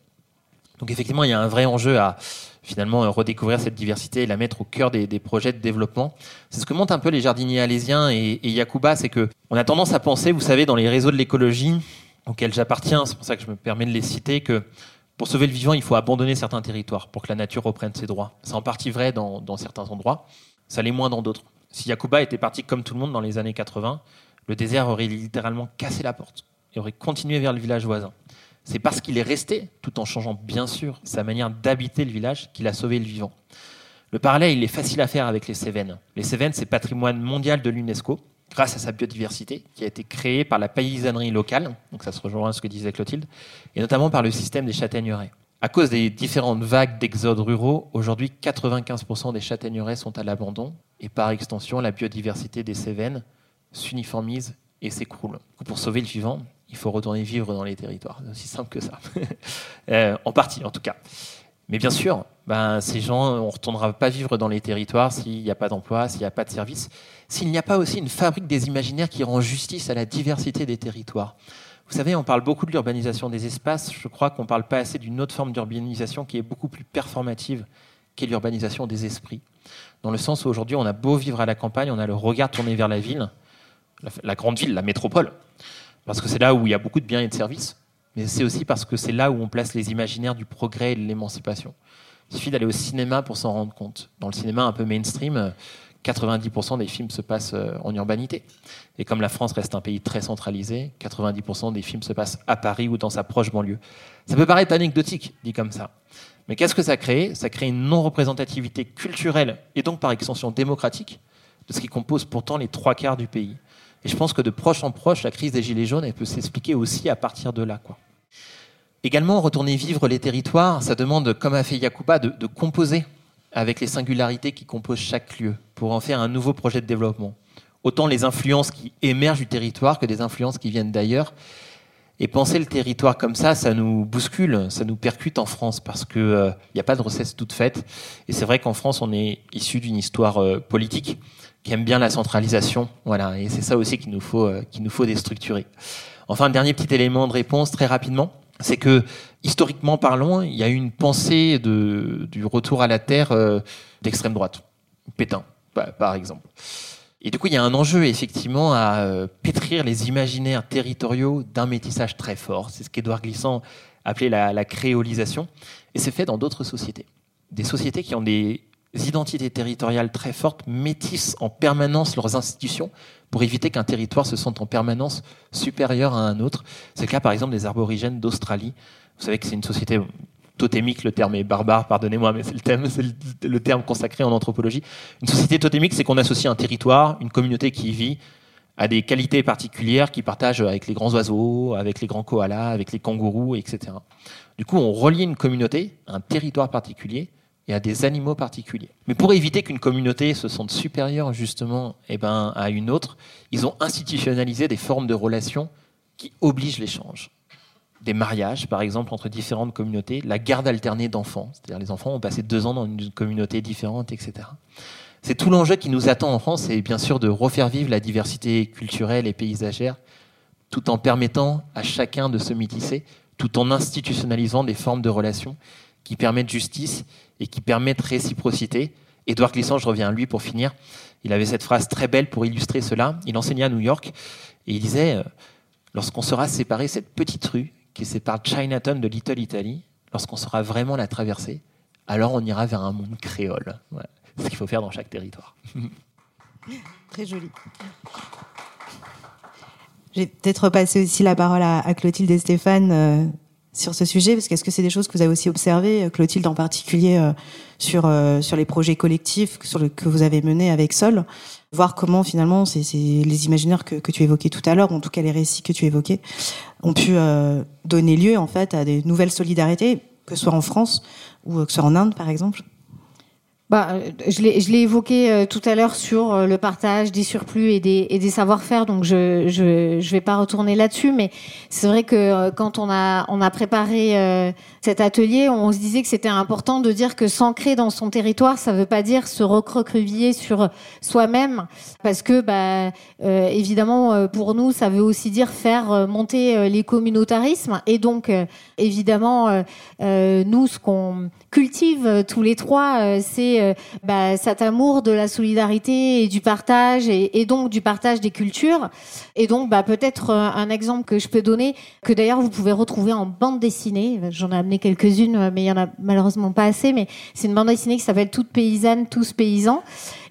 Donc effectivement, il y a un vrai enjeu à finalement redécouvrir cette diversité et la mettre au cœur des, projets de développement. C'est ce que montrent un peu les jardiniers alésiens et, et Yakuba, c'est que on a tendance à penser, vous savez, dans les réseaux de l'écologie auxquels j'appartiens, c'est pour ça que je me permets de les citer, que pour sauver le vivant, il faut abandonner certains territoires pour que la nature reprenne ses droits. C'est en partie vrai dans, dans certains endroits, ça l'est moins dans d'autres. Si Yakuba était parti comme tout le monde dans les années 80, le désert aurait littéralement cassé la porte et aurait continué vers le village voisin. C'est parce qu'il est resté, tout en changeant bien sûr sa manière d'habiter le village, qu'il a sauvé le vivant. Le parallèle, il est facile à faire avec les Cévennes. Les Cévennes, c'est patrimoine mondial de l'UNESCO, grâce à sa biodiversité, qui a été créée par la paysannerie locale, donc ça se rejoint à ce que disait Clotilde, et notamment par le système des châtaigneraies. À cause des différentes vagues d'exodes ruraux, aujourd'hui 95% des châtaigneraies sont à l'abandon, et par extension, la biodiversité des Cévennes s'uniformise et s'écroule. Pour sauver le vivant, il faut retourner vivre dans les territoires. C'est aussi simple que ça. *laughs* euh, en partie, en tout cas. Mais bien sûr, ben, ces gens, on ne retournera pas vivre dans les territoires s'il n'y a pas d'emploi, s'il n'y a pas de service, s'il n'y a pas aussi une fabrique des imaginaires qui rend justice à la diversité des territoires. Vous savez, on parle beaucoup de l'urbanisation des espaces. Je crois qu'on ne parle pas assez d'une autre forme d'urbanisation qui est beaucoup plus performative, qui est l'urbanisation des esprits. Dans le sens où aujourd'hui, on a beau vivre à la campagne, on a le regard tourné vers la ville, la, grande ville, la métropole, parce que c'est là où il y a beaucoup de biens et de services, mais c'est aussi parce que c'est là où on place les imaginaires du progrès et de l'émancipation. Il suffit d'aller au cinéma pour s'en rendre compte. Dans le cinéma un peu mainstream, 90% des films se passent euh, en urbanité. Et comme la France reste un pays très centralisé, 90% des films se passent à Paris ou dans sa proche banlieue. Ça peut paraître anecdotique, dit comme ça. Mais qu'est-ce que ça crée? Ça crée une non-représentativité culturelle et donc par extension démocratique de ce qui compose pourtant les trois quarts du pays. Et je pense que de proche en proche, la crise des Gilets jaunes, elle peut s'expliquer aussi à partir de là. Également, retourner vivre les territoires, ça demande, comme a fait Yacouba, de, de composer avec les singularités qui composent chaque lieu pour en faire un nouveau projet de développement. Autant les influences qui émergent du territoire que des influences qui viennent d'ailleurs. Et penser le territoire comme ça, ça nous bouscule, ça nous percute en France parce qu'il n'y euh, a pas de recette toute faite. Et c'est vrai qu'en France, on est issu d'une histoire euh, politique qui aime bien la centralisation. Voilà. Et c'est ça aussi qu'il nous faut, euh, qu'il nous faut déstructurer. Enfin, dernier petit élément de réponse très rapidement c'est que historiquement parlant, il y a eu une pensée de, du retour à la terre euh, d'extrême droite, Pétain, par exemple. Et du coup, il y a un enjeu effectivement à euh, pétrir les imaginaires territoriaux d'un métissage très fort. C'est ce qu'Édouard Glissant appelait la, la créolisation. Et c'est fait dans d'autres sociétés. Des sociétés qui ont des identités territoriales très fortes métissent en permanence leurs institutions pour éviter qu'un territoire se sente en permanence supérieur à un autre. C'est le cas par exemple des arborigènes d'Australie. Vous savez que c'est une société totémique, le terme est barbare, pardonnez-moi, mais c'est le terme, consacré en anthropologie. Une société totémique, c'est qu'on associe un territoire, une communauté qui vit, à des qualités particulières qui partagent avec les grands oiseaux, avec les grands koalas, avec les kangourous, etc. Du coup, on relie une communauté, un territoire particulier, et à des animaux particuliers. Mais pour éviter qu'une communauté se sente supérieure justement eh ben, à une autre, ils ont institutionnalisé des formes de relations qui obligent l'échange. Des mariages, par exemple, entre différentes communautés, la garde alternée d'enfants, c'est-à-dire les enfants ont passé deux ans dans une communauté différente, etc. C'est tout l'enjeu qui nous attend en France, c'est bien sûr de refaire vivre la diversité culturelle et paysagère, tout en permettant à chacun de se métisser, tout en institutionnalisant des formes de relations qui permettent justice et qui permettent réciprocité. Édouard Glissant, je reviens à lui pour finir, il avait cette phrase très belle pour illustrer cela. Il enseignait à New York et il disait, euh, lorsqu'on sera séparé cette petite rue qui sépare Chinatown de Little Italy, lorsqu'on saura vraiment la traverser, alors on ira vers un monde créole. Ce qu'il faut faire dans chaque territoire. *laughs* Très joli. J'ai peut-être repassé aussi la parole à, Clotilde et Stéphane. Euh, sur ce sujet Parce qu'est-ce que c'est des choses que vous avez aussi observées, euh, Clotilde en particulier, euh, sur euh, sur les projets collectifs sur le, que vous avez menés avec Sol, voir comment finalement c'est les imaginaires que, que tu évoquais tout à l'heure, en tout cas les récits que tu évoquais, ont pu donner lieu en fait à des nouvelles solidarités, que ce soit en France ou que ce soit en Inde par exemple bah, euh, je l'ai évoqué euh, tout à l'heure sur euh, le partage des surplus et des, et des savoir-faire, donc je, je je vais pas retourner là-dessus, mais c'est vrai que quand on a on a préparé cet atelier, on se disait que c'était important de dire que s'ancrer dans son territoire, ça veut pas dire se recroqueviller sur soi-même, parce que bah évidemment pour nous, ça veut aussi dire faire monter les communautarismes, et donc évidemment nous ce qu'on cultive tous les trois, c'est euh, bah, cet amour de la solidarité et du partage et, donc du partage des cultures. Et donc bah, peut-être euh, un exemple que je peux donner, que d'ailleurs vous pouvez retrouver en bande dessinée. J'en ai amené quelques-unes, mais il y en a malheureusement pas assez. Mais c'est une bande dessinée qui s'appelle Toutes paysannes, tous paysans.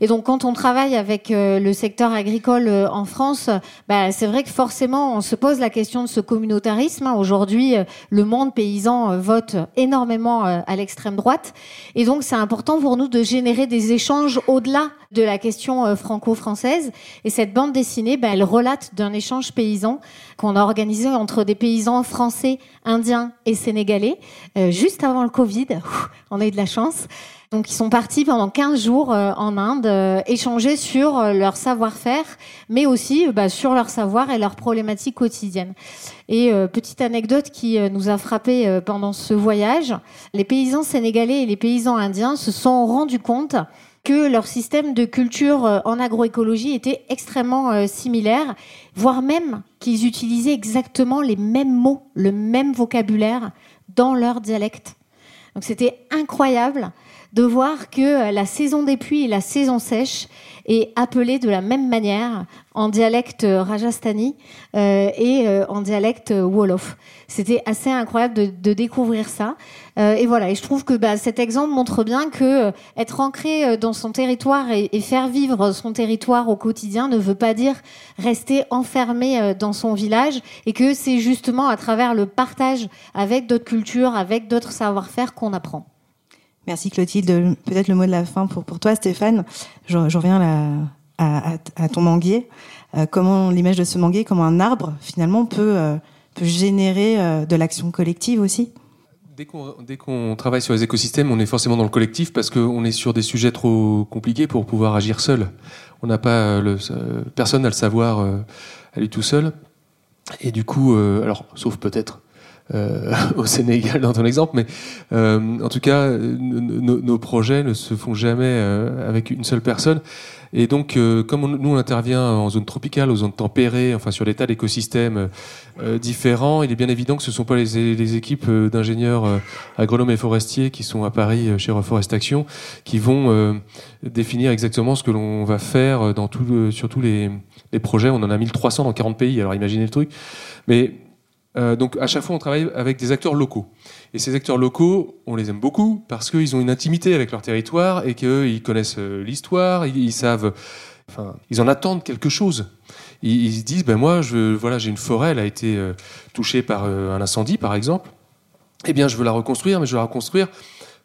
Et donc quand on travaille avec euh, le secteur agricole en France, bah, c'est vrai que forcément on se pose la question de ce communautarisme. Aujourd'hui, le monde paysan vote énormément à l'extrême droite. Et donc c'est important pour nous de générer des échanges au-delà de la question euh, franco-française. Et cette bande dessinée, ben, elle relate d'un échange paysan qu'on a organisé entre des paysans français, indiens et sénégalais, euh, juste avant le Covid. On a eu de la chance. Donc ils sont partis pendant 15 jours euh, en Inde échanger sur leur savoir-faire, mais aussi bah, sur leur savoir et leurs problématiques quotidiennes. Et petite anecdote qui nous a frappé pendant ce voyage, les paysans sénégalais et les paysans indiens se sont rendus compte que leur système de culture euh, en agroécologie était extrêmement euh, similaire, voire même qu'ils utilisaient exactement les mêmes mots, le même vocabulaire dans leur dialecte. Donc c'était incroyable de voir que la saison des pluies et la saison sèche est appelée de la même manière en dialecte rajasthani euh, et euh, en dialecte wolof. C'était assez incroyable de, de découvrir ça. Euh, et voilà, et je trouve que bah, cet exemple montre bien que euh, être ancré euh, dans son territoire et, et, faire vivre son territoire au quotidien ne veut pas dire rester enfermé euh, dans son village et que c'est justement à travers le partage avec d'autres cultures, avec d'autres savoir-faire qu'on apprend. Merci Clotilde. Peut-être le mot de la fin pour, toi, Stéphane. Je, reviens à, ton manguier. Euh, comment l'image de ce manguier, comment un arbre finalement peut, euh, générer euh, de l'action collective aussi? Dès qu'on, dès qu'on travaille sur les écosystèmes, on est forcément dans le collectif parce qu'on est sur des sujets trop compliqués pour pouvoir agir seul. On n'a pas le, personne à le savoir à lui tout seul. Et du coup, alors, sauf peut-être euh, *laughs* au Sénégal dans ton exemple, mais euh, en tout cas, nos projets ne se font jamais euh, avec une seule personne. Et donc, euh, comme nous on intervient en zone tropicale, aux zones tempérées, enfin sur des tas d'écosystèmes euh, différents, il est bien évident que ce ne sont pas les, les équipes d'ingénieurs agronomes et forestiers qui sont à Paris chez Reforest Action qui vont définir exactement ce que l'on va faire dans tout sur tous les, les projets. On en a 1300 dans 40 pays, alors imaginez le truc. Mais euh, donc à chaque fois, on travaille avec des acteurs locaux. Et ces acteurs locaux, on les aime beaucoup parce qu'ils ont une intimité avec leur territoire et qu'ils connaissent euh, l'histoire, ils, savent, ils en attendent quelque chose. Ils, ils se disent, ben moi, je, voilà, j'ai une forêt, elle a été euh, touchée par un incendie, par exemple. Eh bien, je veux la reconstruire, mais je veux la reconstruire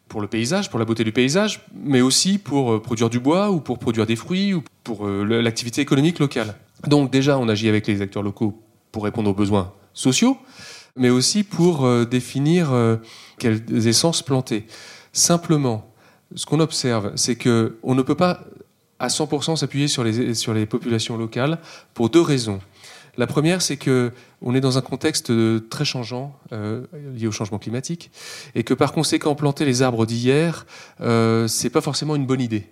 pour le paysage, pour la beauté du paysage, mais aussi pour produire du bois ou pour produire des fruits ou pour l'activité économique locale. Donc déjà, on agit avec les acteurs locaux pour répondre aux besoins sociaux, mais aussi pour euh, définir euh, quelles essences planter. Simplement, ce qu'on observe, c'est que on ne peut pas à 100% s'appuyer sur les, populations locales pour deux raisons. La première, c'est que on est dans un contexte très changeant euh, lié au changement climatique, et que par conséquent planter les arbres d'hier, euh, c'est pas forcément une bonne idée.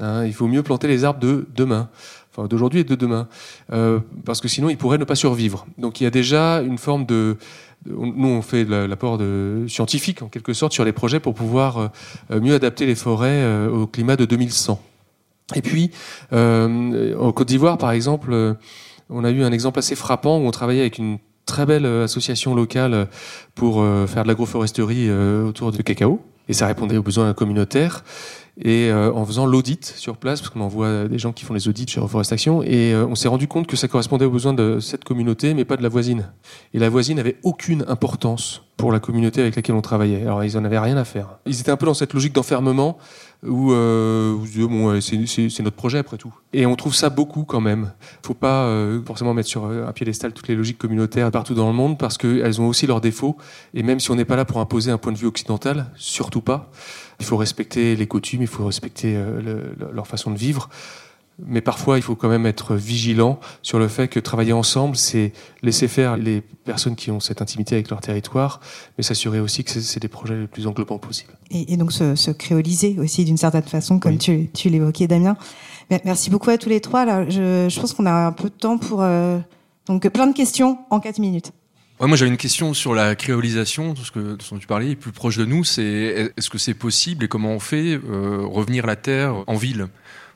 Hein, il faut mieux planter les arbres de demain d'aujourd'hui et de demain, euh, parce que sinon ils pourraient ne pas survivre. Donc il y a déjà une forme de, nous on fait l'apport scientifique en quelque sorte sur les projets pour pouvoir euh, mieux adapter les forêts euh, au climat de 2100. Et puis euh, en Côte d'Ivoire par exemple, on a eu un exemple assez frappant où on travaillait avec une très belle association locale pour faire de l'agroforesterie autour du cacao et ça répondait aux besoins communautaires et euh, en faisant l'audit sur place, parce qu'on envoie des gens qui font les audits chez Reforestation, et euh, on s'est rendu compte que ça correspondait aux besoins de cette communauté, mais pas de la voisine. Et la voisine avait aucune importance pour la communauté avec laquelle on travaillait. Alors ils en avaient rien à faire. Ils étaient un peu dans cette logique d'enfermement où, euh, bon, c'est notre projet après tout. Et on trouve ça beaucoup quand même. Faut pas euh, forcément mettre sur un piédestal toutes les logiques communautaires partout dans le monde parce qu'elles ont aussi leurs défauts. Et même si on n'est pas là pour imposer un point de vue occidental, surtout pas. Il faut respecter les coutumes, il faut respecter euh, le, leur façon de vivre. Mais parfois, il faut quand même être vigilant sur le fait que travailler ensemble, c'est laisser faire les personnes qui ont cette intimité avec leur territoire, mais s'assurer aussi que c'est des projets les plus englobants possibles. Et, et donc se, se, créoliser aussi d'une certaine façon, comme oui. tu, tu l'évoquais, Damien. Merci beaucoup à tous les trois. Là, je, je pense qu'on a un peu de temps pour euh, donc plein de questions en quatre minutes. Moi, j'avais une question sur la créolisation, tout ce, que, dont tu parlais, plus proche de nous. C'est est-ce que c'est possible et comment on fait euh, revenir la terre en ville?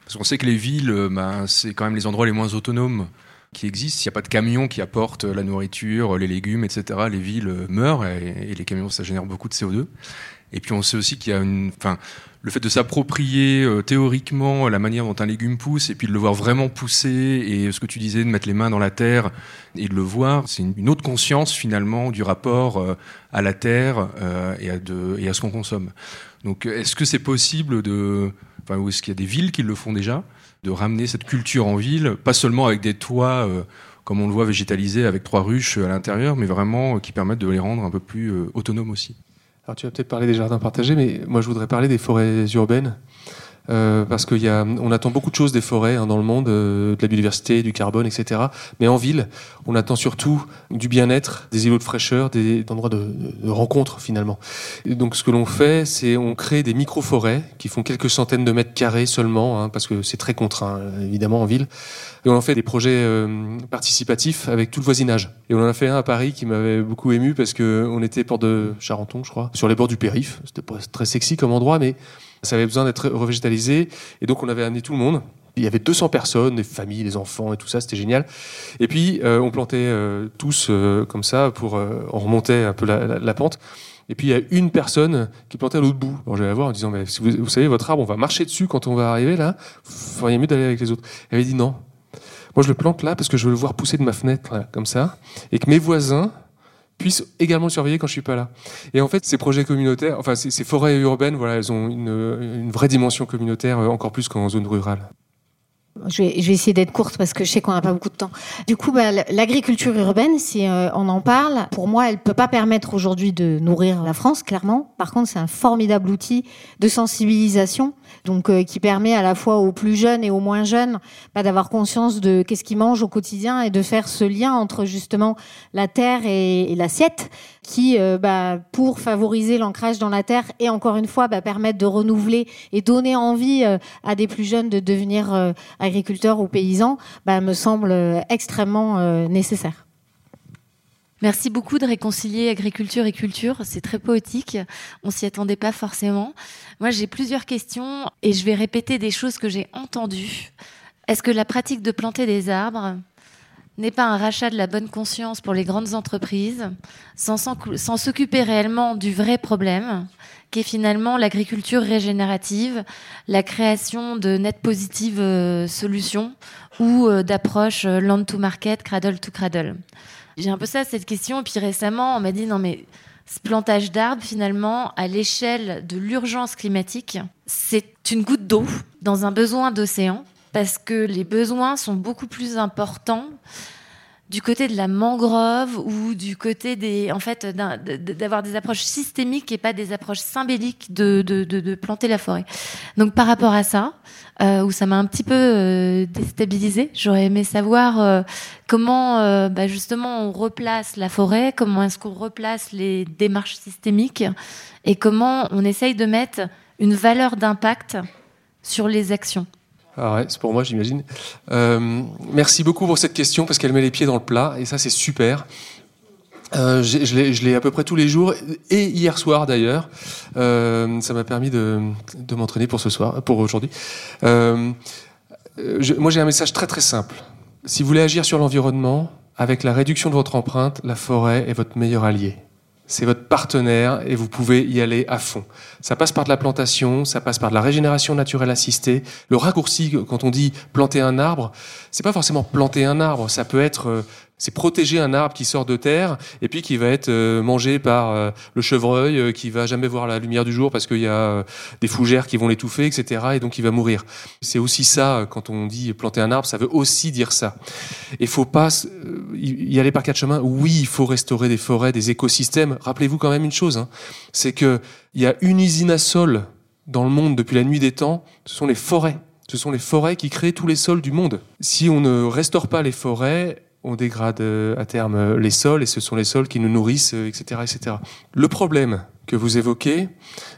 Parce qu'on sait que les villes, bah, c'est quand même les endroits les moins autonomes qui existent. S'il n'y a pas de camions qui apportent la nourriture, les légumes, etc., les villes meurent et, les camions, ça génère beaucoup de CO2. Et puis on sait aussi qu'il y a une, le fait de s'approprier euh, théoriquement la manière dont un légume pousse et puis de le voir vraiment pousser et ce que tu disais de mettre les mains dans la terre et de le voir, c'est une, autre conscience finalement du rapport euh, à la terre euh, et à, ce qu'on consomme. Donc est-ce que c'est possible de, enfin, ou est-ce qu'il y a des villes qui le font déjà, de ramener cette culture en ville, pas seulement avec des toits euh, comme on le voit végétalisés avec trois ruches à l'intérieur, mais vraiment qui permettent de les rendre un peu plus autonomes aussi? Alors tu vas peut-être parler des jardins partagés, mais moi je voudrais parler des forêts urbaines. Euh, parce qu'on attend beaucoup de choses des forêts hein, dans le monde, euh, de la biodiversité, du carbone, etc. Mais en ville, on attend surtout du bien-être, des îlots de fraîcheur, des endroits de, de rencontre finalement. Donc ce que l'on fait, c'est on crée des micro-forêts qui font quelques centaines de mètres carrés seulement, hein, parce que c'est très contraint évidemment en ville. Et on en fait des projets euh, participatifs avec tout le voisinage. Et on en a fait un à Paris qui m'avait beaucoup ému parce que on était port de Charenton, je crois, sur les bords du périph. C'était pas très sexy comme endroit, mais ça avait besoin d'être revégétalisé. Et donc on avait amené tout le monde. Il y avait 200 personnes, des familles, des enfants et tout ça, c'était génial. Et puis euh, on plantait euh, tous euh, comme ça pour euh, on remontait un peu la, la- la pente. Et puis il y a une personne qui plantait à l'autre bout. Alors j'allais la voir en disant mais si vous, vous savez votre arbre, on va marcher dessus quand on va arriver là. Vous feriez mieux d'aller avec les autres. Elle avait dit non. Moi je le plante là parce que je veux le voir pousser de ma fenêtre là, comme ça et que mes voisins puissent également le surveiller quand je suis pas là. Et en fait, ces projets communautaires, enfin ces, forêts urbaines, voilà, elles ont une, vraie dimension communautaire, euh, encore plus qu'en zone rurale. Je vais, je vais essayer d'être courte parce que je sais qu'on n'a pas beaucoup de temps. Du coup, bah, l'agriculture urbaine, si euh, on en parle, pour moi, elle peut pas permettre aujourd'hui de nourrir la France, clairement. Par contre, c'est un formidable outil de sensibilisation, donc euh, qui permet à la fois aux plus jeunes et aux moins jeunes bah, d'avoir conscience de qu'est-ce qu'ils mangent au quotidien et de faire ce lien entre justement la terre et, et l'assiette, qui, euh, bah, pour favoriser l'ancrage dans la terre et encore une fois, bah, permettre de renouveler et donner envie euh, à des plus jeunes de devenir agriculteurs ou paysans, me semble extrêmement nécessaire. Merci beaucoup de réconcilier agriculture et culture. C'est très poétique. On s'y attendait pas forcément. Moi, j'ai plusieurs questions et je vais répéter des choses que j'ai entendues. Est-ce que la pratique de planter des arbres n'est pas un rachat de la bonne conscience pour les grandes entreprises, sans s'occuper réellement du vrai problème, qui est finalement l'agriculture régénérative, la création de net positive euh, solutions ou euh, d'approches euh, land to market, cradle to cradle? J'ai un peu ça, cette question. Et puis récemment, on m'a dit non, mais ce plantage d'arbres, finalement, à l'échelle de l'urgence climatique, c'est une goutte d'eau dans un besoin d'océan, parce que les besoins sont beaucoup plus importants du côté de la mangrove ou du côté des, en fait, d'avoir des approches systémiques et pas des approches de, de, de planter la forêt. Donc par rapport à ça, euh, où ça m'a un petit peu euh, déstabilisée, j'aurais aimé savoir euh, comment, euh, bah, justement, on replace la forêt, comment est-ce qu'on replace les démarches systémiques et comment on essaye de mettre une valeur d'impact sur les actions. Ah ouais, c'est pour moi, j'imagine. Euh, merci beaucoup pour cette question parce qu'elle met les pieds dans le plat et ça, c'est super. Euh, je l'ai à peu près tous les jours et hier soir d'ailleurs. Euh, ça m'a permis de, de m'entraîner pour ce soir, pour aujourd'hui. Euh, moi, j'ai un message très très simple. Si vous voulez agir sur l'environnement, avec la réduction de votre empreinte, la forêt est votre meilleur allié. C'est votre partenaire et vous pouvez y aller à fond. Ça passe par de la plantation, ça passe par de la régénération naturelle assistée. Le raccourci, quand on dit planter un arbre, c'est pas forcément planter un arbre, ça peut être euh, c'est protéger un arbre qui sort de terre et puis qui va être euh, mangé par euh, le chevreuil euh, qui va jamais voir la lumière du jour parce qu'il y a des fougères qui vont l'étouffer, etc. Et donc il va mourir. C'est aussi ça quand on dit planter un arbre, ça veut aussi dire ça. Il faut pas y aller par quatre chemins. Oui, il faut restaurer des forêts, des écosystèmes. Rappelez-vous quand même une chose, hein, c'est que il y a une usine à sol dans le monde depuis la nuit des temps. Ce sont les forêts. Ce sont les forêts qui créent tous les sols du monde. Si on ne restaure pas les forêts, on dégrade euh, à terme euh, les sols et ce sont les sols qui nous nourrissent, euh, etc., etc. Le problème que vous évoquez,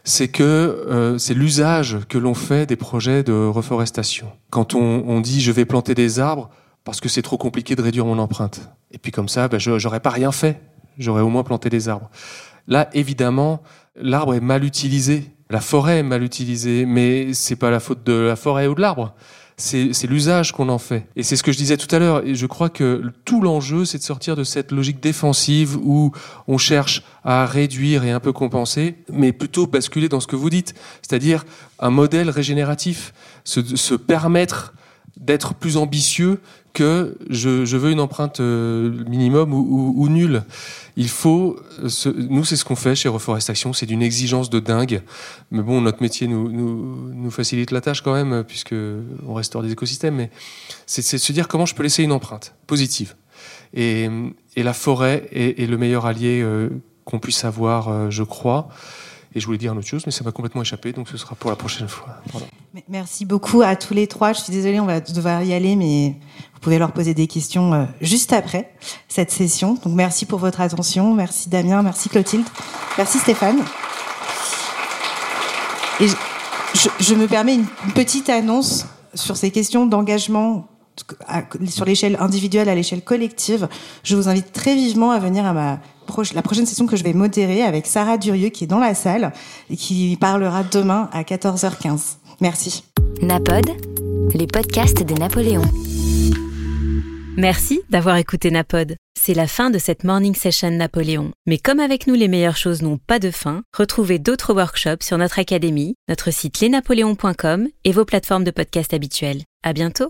c'est que c'est l'usage que l'on fait des projets de reforestation. Quand on, on dit je vais planter des arbres parce que c'est trop compliqué de réduire mon empreinte. Et puis comme ça, ben, je j'aurais pas rien fait. J'aurais au moins planté des arbres. Là, évidemment, l'arbre est mal utilisé. La forêt est mal utilisée, mais c'est pas la faute de la forêt ou de l'arbre c'est l'usage qu'on en fait. Et c'est ce que je disais tout à l'heure. Et je crois que tout l'enjeu, c'est de sortir de cette logique défensive où on cherche à réduire et un peu compenser, mais plutôt basculer dans ce que vous dites, c'est-à-dire un modèle régénératif, se, se permettre d'être plus ambitieux que je, veux une empreinte euh, minimum ou, nulle. Il faut, euh, nous c'est ce qu'on fait chez Reforestation, c'est d'une exigence de dingue. Mais bon, notre métier nous, facilite la tâche quand même, puisque on restaure des écosystèmes. Mais c'est de se dire comment je peux laisser une empreinte positive. Et, la forêt est, le meilleur allié euh, qu'on puisse avoir, je crois. Et je voulais dire une autre chose, mais ça m'a complètement échappé, donc ce sera pour la prochaine fois. Merci beaucoup à tous les trois. Je suis désolée, on va devoir y aller, mais vous pouvez leur poser des questions euh, juste après cette session. Donc merci pour votre attention. Merci Damien, merci Clotilde, merci Stéphane. Et je, me permets une petite annonce sur ces questions d'engagement sur l'échelle individuelle à l'échelle collective. Je vous invite très vivement à venir à ma la prochaine session que je vais modérer avec Sarah Durieux qui est dans la salle et qui parlera demain à 14h15. Merci. Napod, les podcasts de Napoléon. Merci d'avoir écouté Napod. C'est la fin de cette morning session Napoléon. Mais comme avec nous les meilleures choses n'ont pas de fin, retrouvez d'autres workshops sur notre académie, notre site lesnapoléons.com et vos plateformes de podcast habituelles. À bientôt!